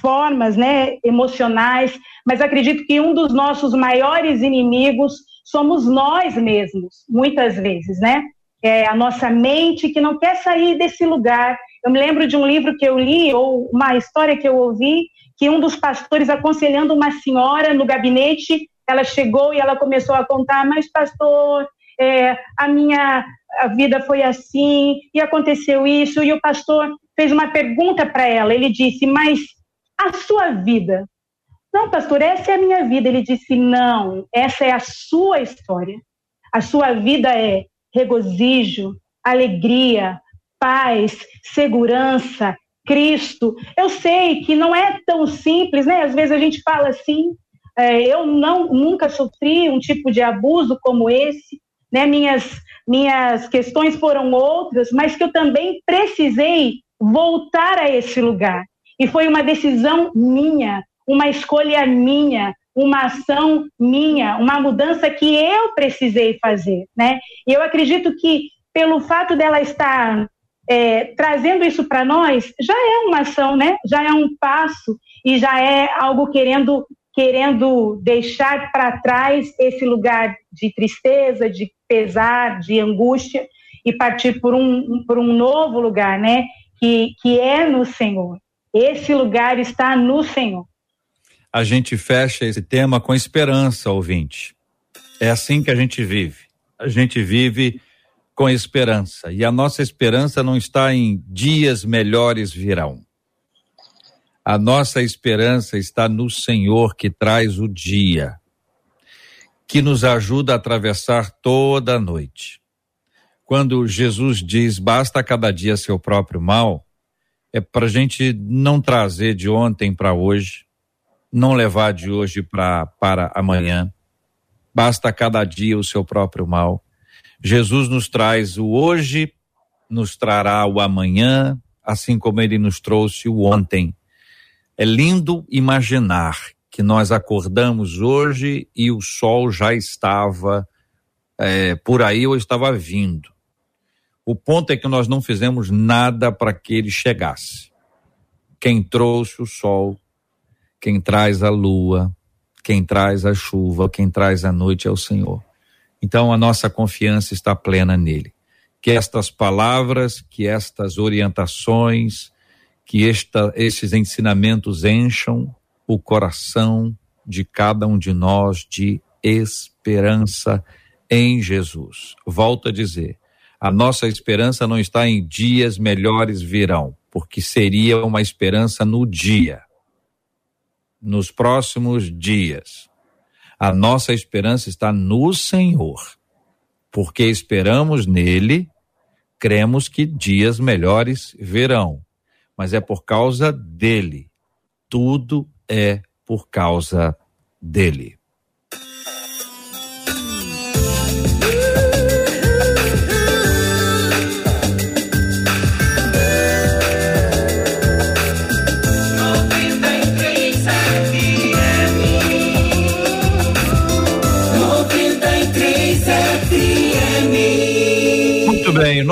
formas, né, emocionais, mas acredito que um dos nossos maiores inimigos somos nós mesmos, muitas vezes, né? É a nossa mente que não quer sair desse lugar. Eu me lembro de um livro que eu li ou uma história que eu ouvi que um dos pastores aconselhando uma senhora no gabinete, ela chegou e ela começou a contar, mas pastor, é, a minha a vida foi assim e aconteceu isso e o pastor fez uma pergunta para ela. Ele disse, mas a sua vida? Não, pastor, essa é a minha vida. Ele disse, não, essa é a sua história. A sua vida é regozijo, alegria, paz, segurança, Cristo. Eu sei que não é tão simples, né? Às vezes a gente fala assim, é, eu não nunca sofri um tipo de abuso como esse, né? Minhas minhas questões foram outras, mas que eu também precisei voltar a esse lugar. E foi uma decisão minha, uma escolha minha, uma ação minha, uma mudança que eu precisei fazer, né? E eu acredito que pelo fato dela estar é, trazendo isso para nós, já é uma ação, né? Já é um passo e já é algo querendo querendo deixar para trás esse lugar de tristeza, de pesar, de angústia e partir por um, por um novo lugar, né? Que, que é no Senhor. Esse lugar está no Senhor. A gente fecha esse tema com esperança, ouvinte. É assim que a gente vive. A gente vive com esperança. E a nossa esperança não está em dias melhores virão. A nossa esperança está no Senhor que traz o dia, que nos ajuda a atravessar toda a noite. Quando Jesus diz basta cada dia seu próprio mal, é para a gente não trazer de ontem para hoje, não levar de hoje pra, para amanhã. Basta cada dia o seu próprio mal Jesus nos traz o hoje, nos trará o amanhã, assim como ele nos trouxe o ontem. É lindo imaginar que nós acordamos hoje e o sol já estava é, por aí ou estava vindo. O ponto é que nós não fizemos nada para que ele chegasse. Quem trouxe o sol, quem traz a lua, quem traz a chuva, quem traz a noite é o Senhor. Então a nossa confiança está plena nele. Que estas palavras, que estas orientações, que esta, esses ensinamentos encham o coração de cada um de nós de esperança em Jesus. Volto a dizer, a nossa esperança não está em dias melhores virão, porque seria uma esperança no dia, nos próximos dias. A nossa esperança está no Senhor, porque esperamos nele, cremos que dias melhores virão, mas é por causa dele. Tudo é por causa dele.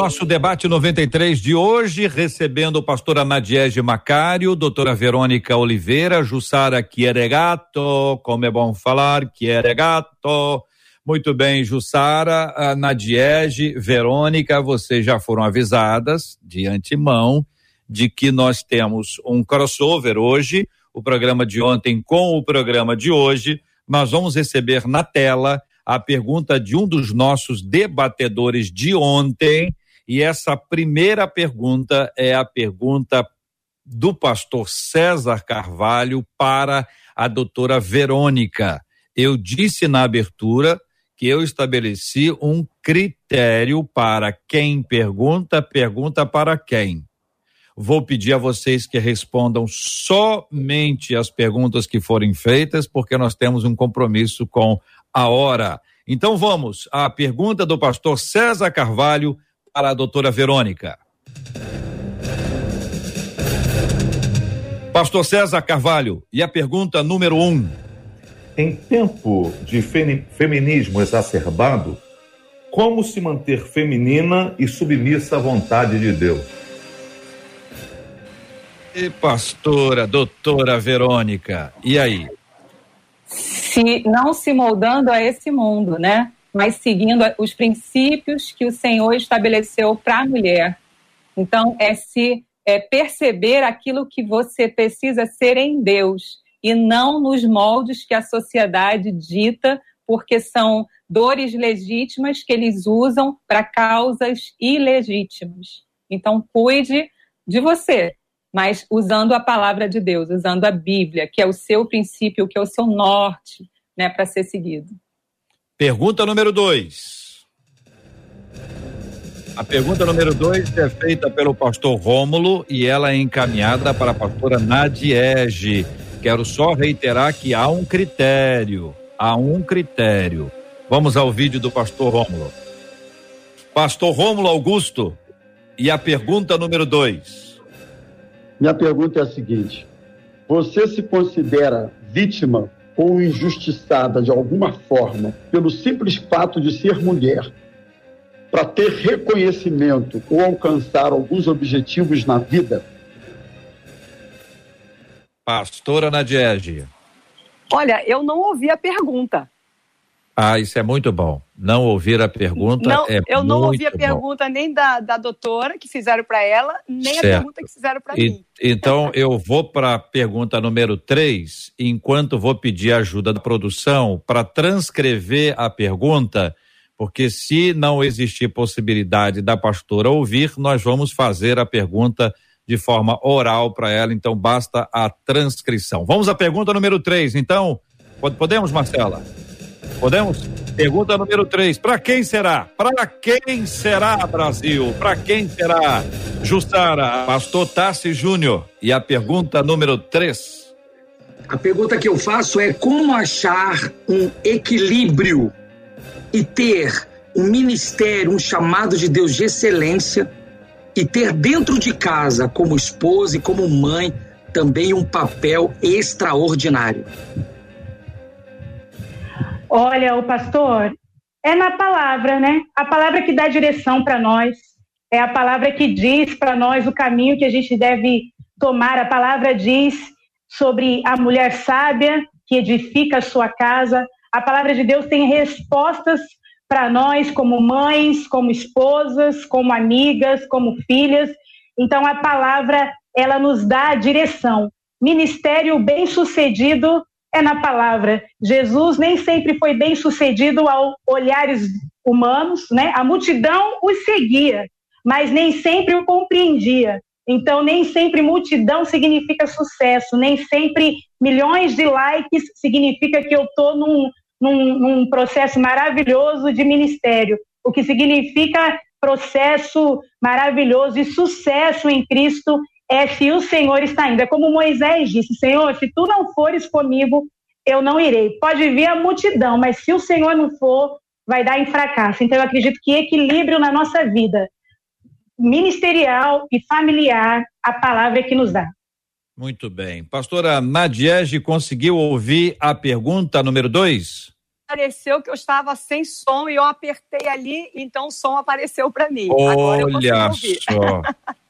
Nosso debate 93 de hoje, recebendo o pastor Anadiege Macário, doutora Verônica Oliveira, Jussara Chieregato, como é bom falar, Chieregato. Muito bem, Jussara, Nadiege, Verônica, vocês já foram avisadas de antemão de que nós temos um crossover hoje, o programa de ontem com o programa de hoje. Nós vamos receber na tela a pergunta de um dos nossos debatedores de ontem. E essa primeira pergunta é a pergunta do pastor César Carvalho para a doutora Verônica. Eu disse na abertura que eu estabeleci um critério para quem pergunta, pergunta para quem. Vou pedir a vocês que respondam somente as perguntas que forem feitas, porque nós temos um compromisso com a hora. Então vamos à pergunta do pastor César Carvalho para a doutora Verônica. Pastor César Carvalho, e a pergunta número um. Em tempo de feminismo exacerbado, como se manter feminina e submissa à vontade de Deus? E pastora, doutora Verônica, e aí? Se não se moldando a esse mundo, né? Mas seguindo os princípios que o Senhor estabeleceu para a mulher. Então, é se é perceber aquilo que você precisa ser em Deus e não nos moldes que a sociedade dita, porque são dores legítimas que eles usam para causas ilegítimas. Então, cuide de você, mas usando a palavra de Deus, usando a Bíblia, que é o seu princípio, que é o seu norte, né, para ser seguido. Pergunta número dois. A pergunta número dois é feita pelo pastor Rômulo e ela é encaminhada para a pastora Nadiege. Quero só reiterar que há um critério, há um critério. Vamos ao vídeo do pastor Rômulo. Pastor Rômulo Augusto, e a pergunta número dois. Minha pergunta é a seguinte: você se considera vítima ou injustiçada de alguma forma pelo simples fato de ser mulher? para ter reconhecimento ou alcançar alguns objetivos na vida? Pastora Nadiege. Olha, eu não ouvi a pergunta. Ah, isso é muito bom. Não ouvir a pergunta não, é Eu não ouvi a bom. pergunta nem da, da doutora que fizeram para ela, nem certo. a pergunta que fizeram para mim. Então, eu vou para a pergunta número 3, enquanto vou pedir ajuda da produção para transcrever a pergunta porque se não existir possibilidade da pastora ouvir, nós vamos fazer a pergunta de forma oral para ela, então basta a transcrição. Vamos à pergunta número 3, então. Podemos, Marcela? Podemos? Pergunta número 3. Para quem será? Para quem será, Brasil? Para quem será? Jussara, Pastor Tassi Júnior. E a pergunta número 3. A pergunta que eu faço é como achar um equilíbrio e ter um ministério, um chamado de Deus de excelência e ter dentro de casa, como esposa e como mãe, também um papel extraordinário. Olha, o pastor, é na palavra, né? A palavra que dá direção para nós, é a palavra que diz para nós o caminho que a gente deve tomar. A palavra diz sobre a mulher sábia que edifica a sua casa, a palavra de Deus tem respostas para nós, como mães, como esposas, como amigas, como filhas. Então, a palavra, ela nos dá a direção. Ministério bem-sucedido é na palavra. Jesus nem sempre foi bem-sucedido ao olhares humanos, né? A multidão o seguia, mas nem sempre o compreendia. Então, nem sempre multidão significa sucesso, nem sempre milhões de likes significa que eu estou num, num, num processo maravilhoso de ministério, o que significa processo maravilhoso e sucesso em Cristo é se o Senhor está indo. É como Moisés disse: Senhor, se tu não fores comigo, eu não irei. Pode vir a multidão, mas se o Senhor não for, vai dar em fracasso. Então, eu acredito que equilíbrio na nossa vida ministerial e familiar, a palavra é que nos dá. Muito bem. Pastora Nadiege conseguiu ouvir a pergunta número dois? Pareceu que eu estava sem som e eu apertei ali, então o som apareceu para mim. Olha só.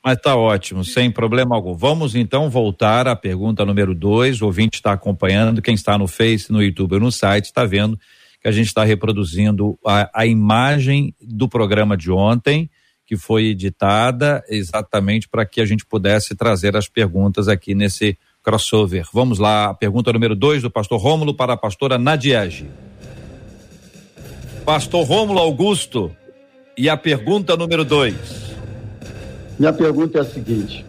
Mas tá ótimo, sem problema algum. Vamos então voltar à pergunta número dois. O ouvinte está acompanhando, quem está no Face, no YouTube ou no site está vendo que a gente está reproduzindo a, a imagem do programa de ontem que foi editada exatamente para que a gente pudesse trazer as perguntas aqui nesse crossover. Vamos lá, pergunta número 2 do pastor Rômulo para a pastora Nadiege. Pastor Rômulo Augusto, e a pergunta número 2. Minha pergunta é a seguinte: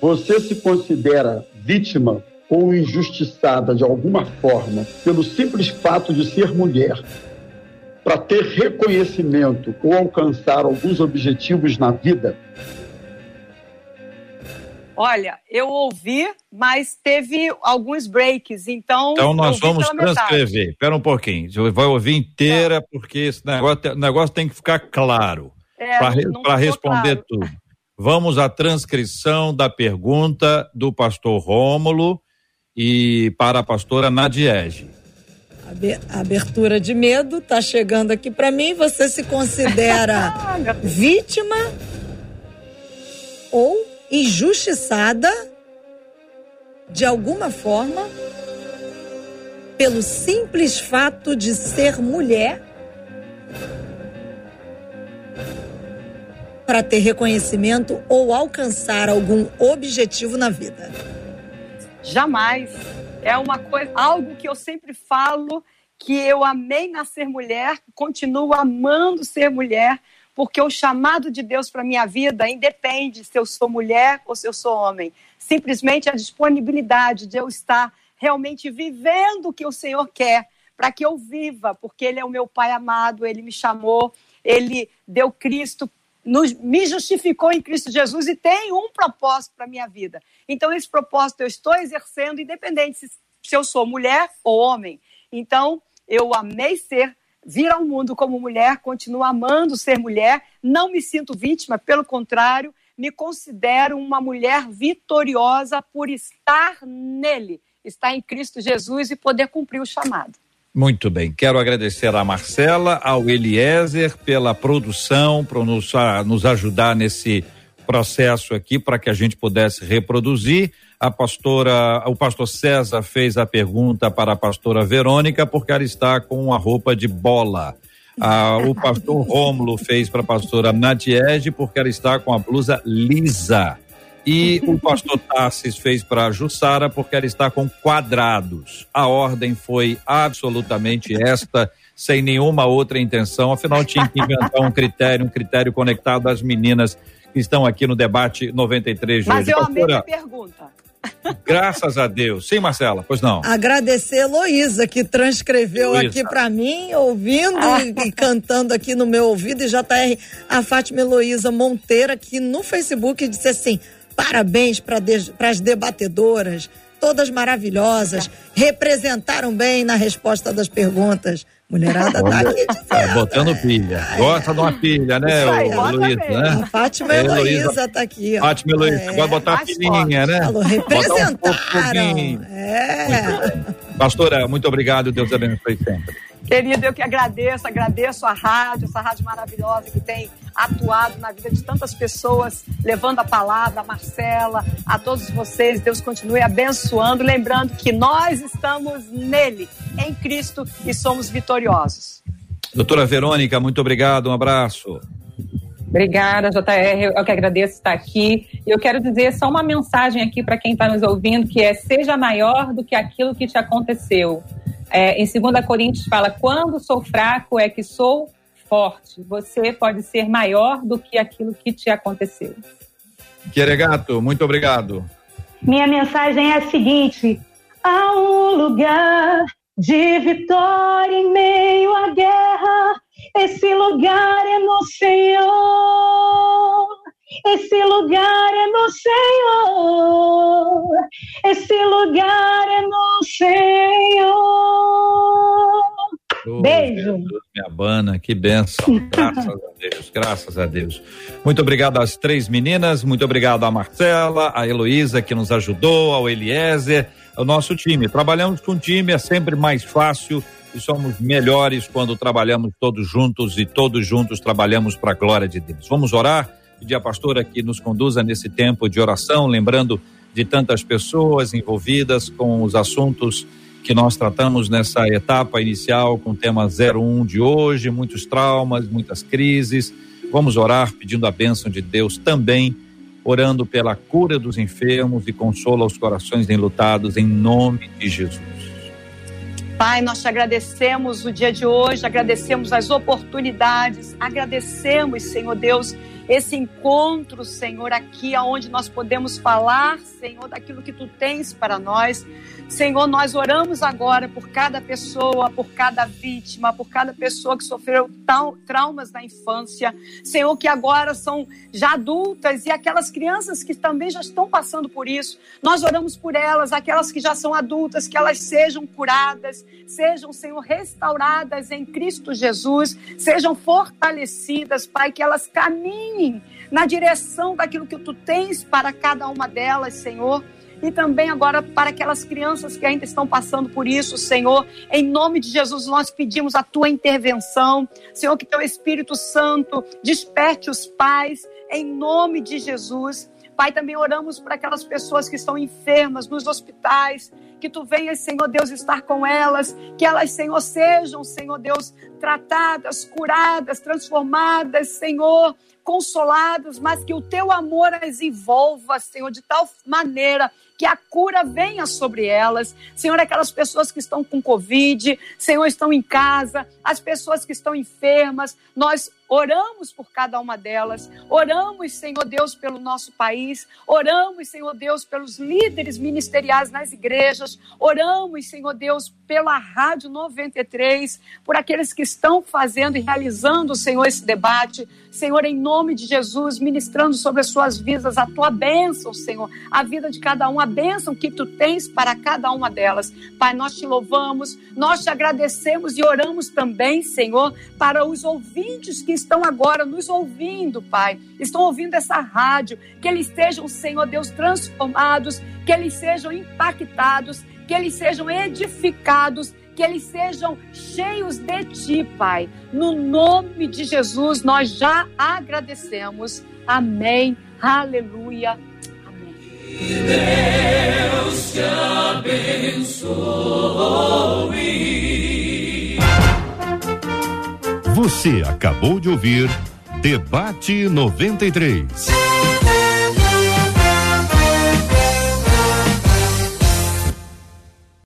Você se considera vítima ou injustiçada de alguma forma pelo simples fato de ser mulher, para ter reconhecimento ou alcançar alguns objetivos na vida? Olha, eu ouvi, mas teve alguns breaks, então. Então nós vamos transcrever. Espera um pouquinho. Você vai ouvir inteira, tá. porque esse negócio, negócio tem que ficar claro. É, para responder claro. tudo. Vamos à transcrição da pergunta do pastor Rômulo e para a pastora Nadiege. A abertura de medo está chegando aqui para mim. Você se considera vítima ou injustiçada de alguma forma pelo simples fato de ser mulher para ter reconhecimento ou alcançar algum objetivo na vida? Jamais. É uma coisa, algo que eu sempre falo que eu amei nascer mulher, continuo amando ser mulher, porque o chamado de Deus para minha vida independe se eu sou mulher ou se eu sou homem. Simplesmente a disponibilidade de eu estar realmente vivendo o que o Senhor quer, para que eu viva, porque Ele é o meu Pai amado, Ele me chamou, Ele deu Cristo, nos, me justificou em Cristo Jesus e tem um propósito para minha vida. Então, esse propósito eu estou exercendo, independente se, se eu sou mulher ou homem. Então, eu amei ser vir ao mundo como mulher, continuo amando ser mulher, não me sinto vítima, pelo contrário, me considero uma mulher vitoriosa por estar nele, estar em Cristo Jesus e poder cumprir o chamado. Muito bem, quero agradecer a Marcela, ao Eliezer pela produção, por nos, nos ajudar nesse processo aqui para que a gente pudesse reproduzir. A pastora, o pastor César fez a pergunta para a pastora Verônica porque ela está com uma roupa de bola. Ah, o pastor Rômulo fez para a pastora Nadiege porque ela está com a blusa lisa. E o pastor Tarsis fez para a Jussara porque ela está com quadrados. A ordem foi absolutamente esta, sem nenhuma outra intenção. Afinal, tinha que inventar um critério, um critério conectado às meninas estão aqui no debate 93 de Mas hoje. eu amei a pergunta. Graças a Deus. Sim, Marcela, pois não. Agradecer a Heloísa, que transcreveu aqui para mim, ouvindo ah. e, e, cantando aqui no meu ouvido. E JR, a Fátima Heloísa Monteira, que no Facebook disse assim: parabéns para de, as debatedoras, todas maravilhosas, representaram bem na resposta das perguntas. Mulherada tá aqui dizendo. botando pilha. Gosta de uma pilha, né, Luísa? Né? A Fátima é, Heloísa tá aqui. Ó. Fátima Heloísa, é, gosta de botar a pilhinha, né? Falou, representaram. Um é. Pastora, muito obrigado. Deus abençoe sempre. Querido, eu que agradeço, agradeço a rádio, essa rádio maravilhosa que tem atuado na vida de tantas pessoas, levando a palavra, a Marcela, a todos vocês. Deus continue abençoando, lembrando que nós estamos nele, em Cristo, e somos vitoriosos. Doutora Verônica, muito obrigado, um abraço. Obrigada, JR. Eu que agradeço estar aqui. Eu quero dizer só uma mensagem aqui para quem está nos ouvindo, que é seja maior do que aquilo que te aconteceu. É, em 2 Coríntios fala: quando sou fraco é que sou forte. Você pode ser maior do que aquilo que te aconteceu. Queregato, muito obrigado. Minha mensagem é a seguinte: há um lugar de vitória em meio à guerra. Esse lugar é no Senhor. Esse lugar é no Senhor. Esse lugar é no Senhor. Oh, Beijo. Minha bana, que benção. Graças a Deus, graças a Deus. Muito obrigado às três meninas, muito obrigado à Marcela, à Heloísa que nos ajudou, ao Eliezer, ao nosso time. Trabalhamos com time, é sempre mais fácil e somos melhores quando trabalhamos todos juntos e todos juntos trabalhamos para a glória de Deus. Vamos orar? pedir à pastora que nos conduza nesse tempo de oração, lembrando de tantas pessoas envolvidas com os assuntos que nós tratamos nessa etapa inicial com o tema 01 de hoje, muitos traumas, muitas crises. Vamos orar pedindo a bênção de Deus também, orando pela cura dos enfermos e consola os corações enlutados em nome de Jesus. Pai, nós te agradecemos o dia de hoje, agradecemos as oportunidades, agradecemos, Senhor Deus, esse encontro, Senhor, aqui aonde nós podemos falar, Senhor, daquilo que tu tens para nós. Senhor, nós oramos agora por cada pessoa, por cada vítima, por cada pessoa que sofreu tal, traumas na infância. Senhor, que agora são já adultas e aquelas crianças que também já estão passando por isso. Nós oramos por elas, aquelas que já são adultas, que elas sejam curadas, sejam, Senhor, restauradas em Cristo Jesus, sejam fortalecidas, Pai, que elas caminhem na direção daquilo que tu tens para cada uma delas, Senhor e também agora para aquelas crianças que ainda estão passando por isso, Senhor. Em nome de Jesus, nós pedimos a tua intervenção. Senhor, que teu Espírito Santo desperte os pais, em nome de Jesus. Pai, também oramos para aquelas pessoas que estão enfermas nos hospitais, que tu venhas, Senhor Deus, estar com elas, que elas, Senhor, sejam, Senhor Deus, tratadas, curadas, transformadas, Senhor, consoladas, mas que o teu amor as envolva, Senhor, de tal maneira que a cura venha sobre elas. Senhor, aquelas pessoas que estão com Covid, Senhor, estão em casa, as pessoas que estão enfermas, nós Oramos por cada uma delas. Oramos, Senhor Deus, pelo nosso país. Oramos, Senhor Deus, pelos líderes ministeriais nas igrejas. Oramos, Senhor Deus, pela Rádio 93, por aqueles que estão fazendo e realizando, Senhor, esse debate. Senhor, em nome de Jesus, ministrando sobre as suas vidas a tua bênção, Senhor, a vida de cada um, a bênção que tu tens para cada uma delas. Pai, nós te louvamos, nós te agradecemos e oramos também, Senhor, para os ouvintes que estão agora nos ouvindo, Pai, estão ouvindo essa rádio, que eles sejam, Senhor Deus, transformados, que eles sejam impactados, que eles sejam edificados, que eles sejam cheios de Ti, Pai. No nome de Jesus, nós já agradecemos. Amém. Aleluia. Amém. Deus te abençoe. Você acabou de ouvir Debate 93.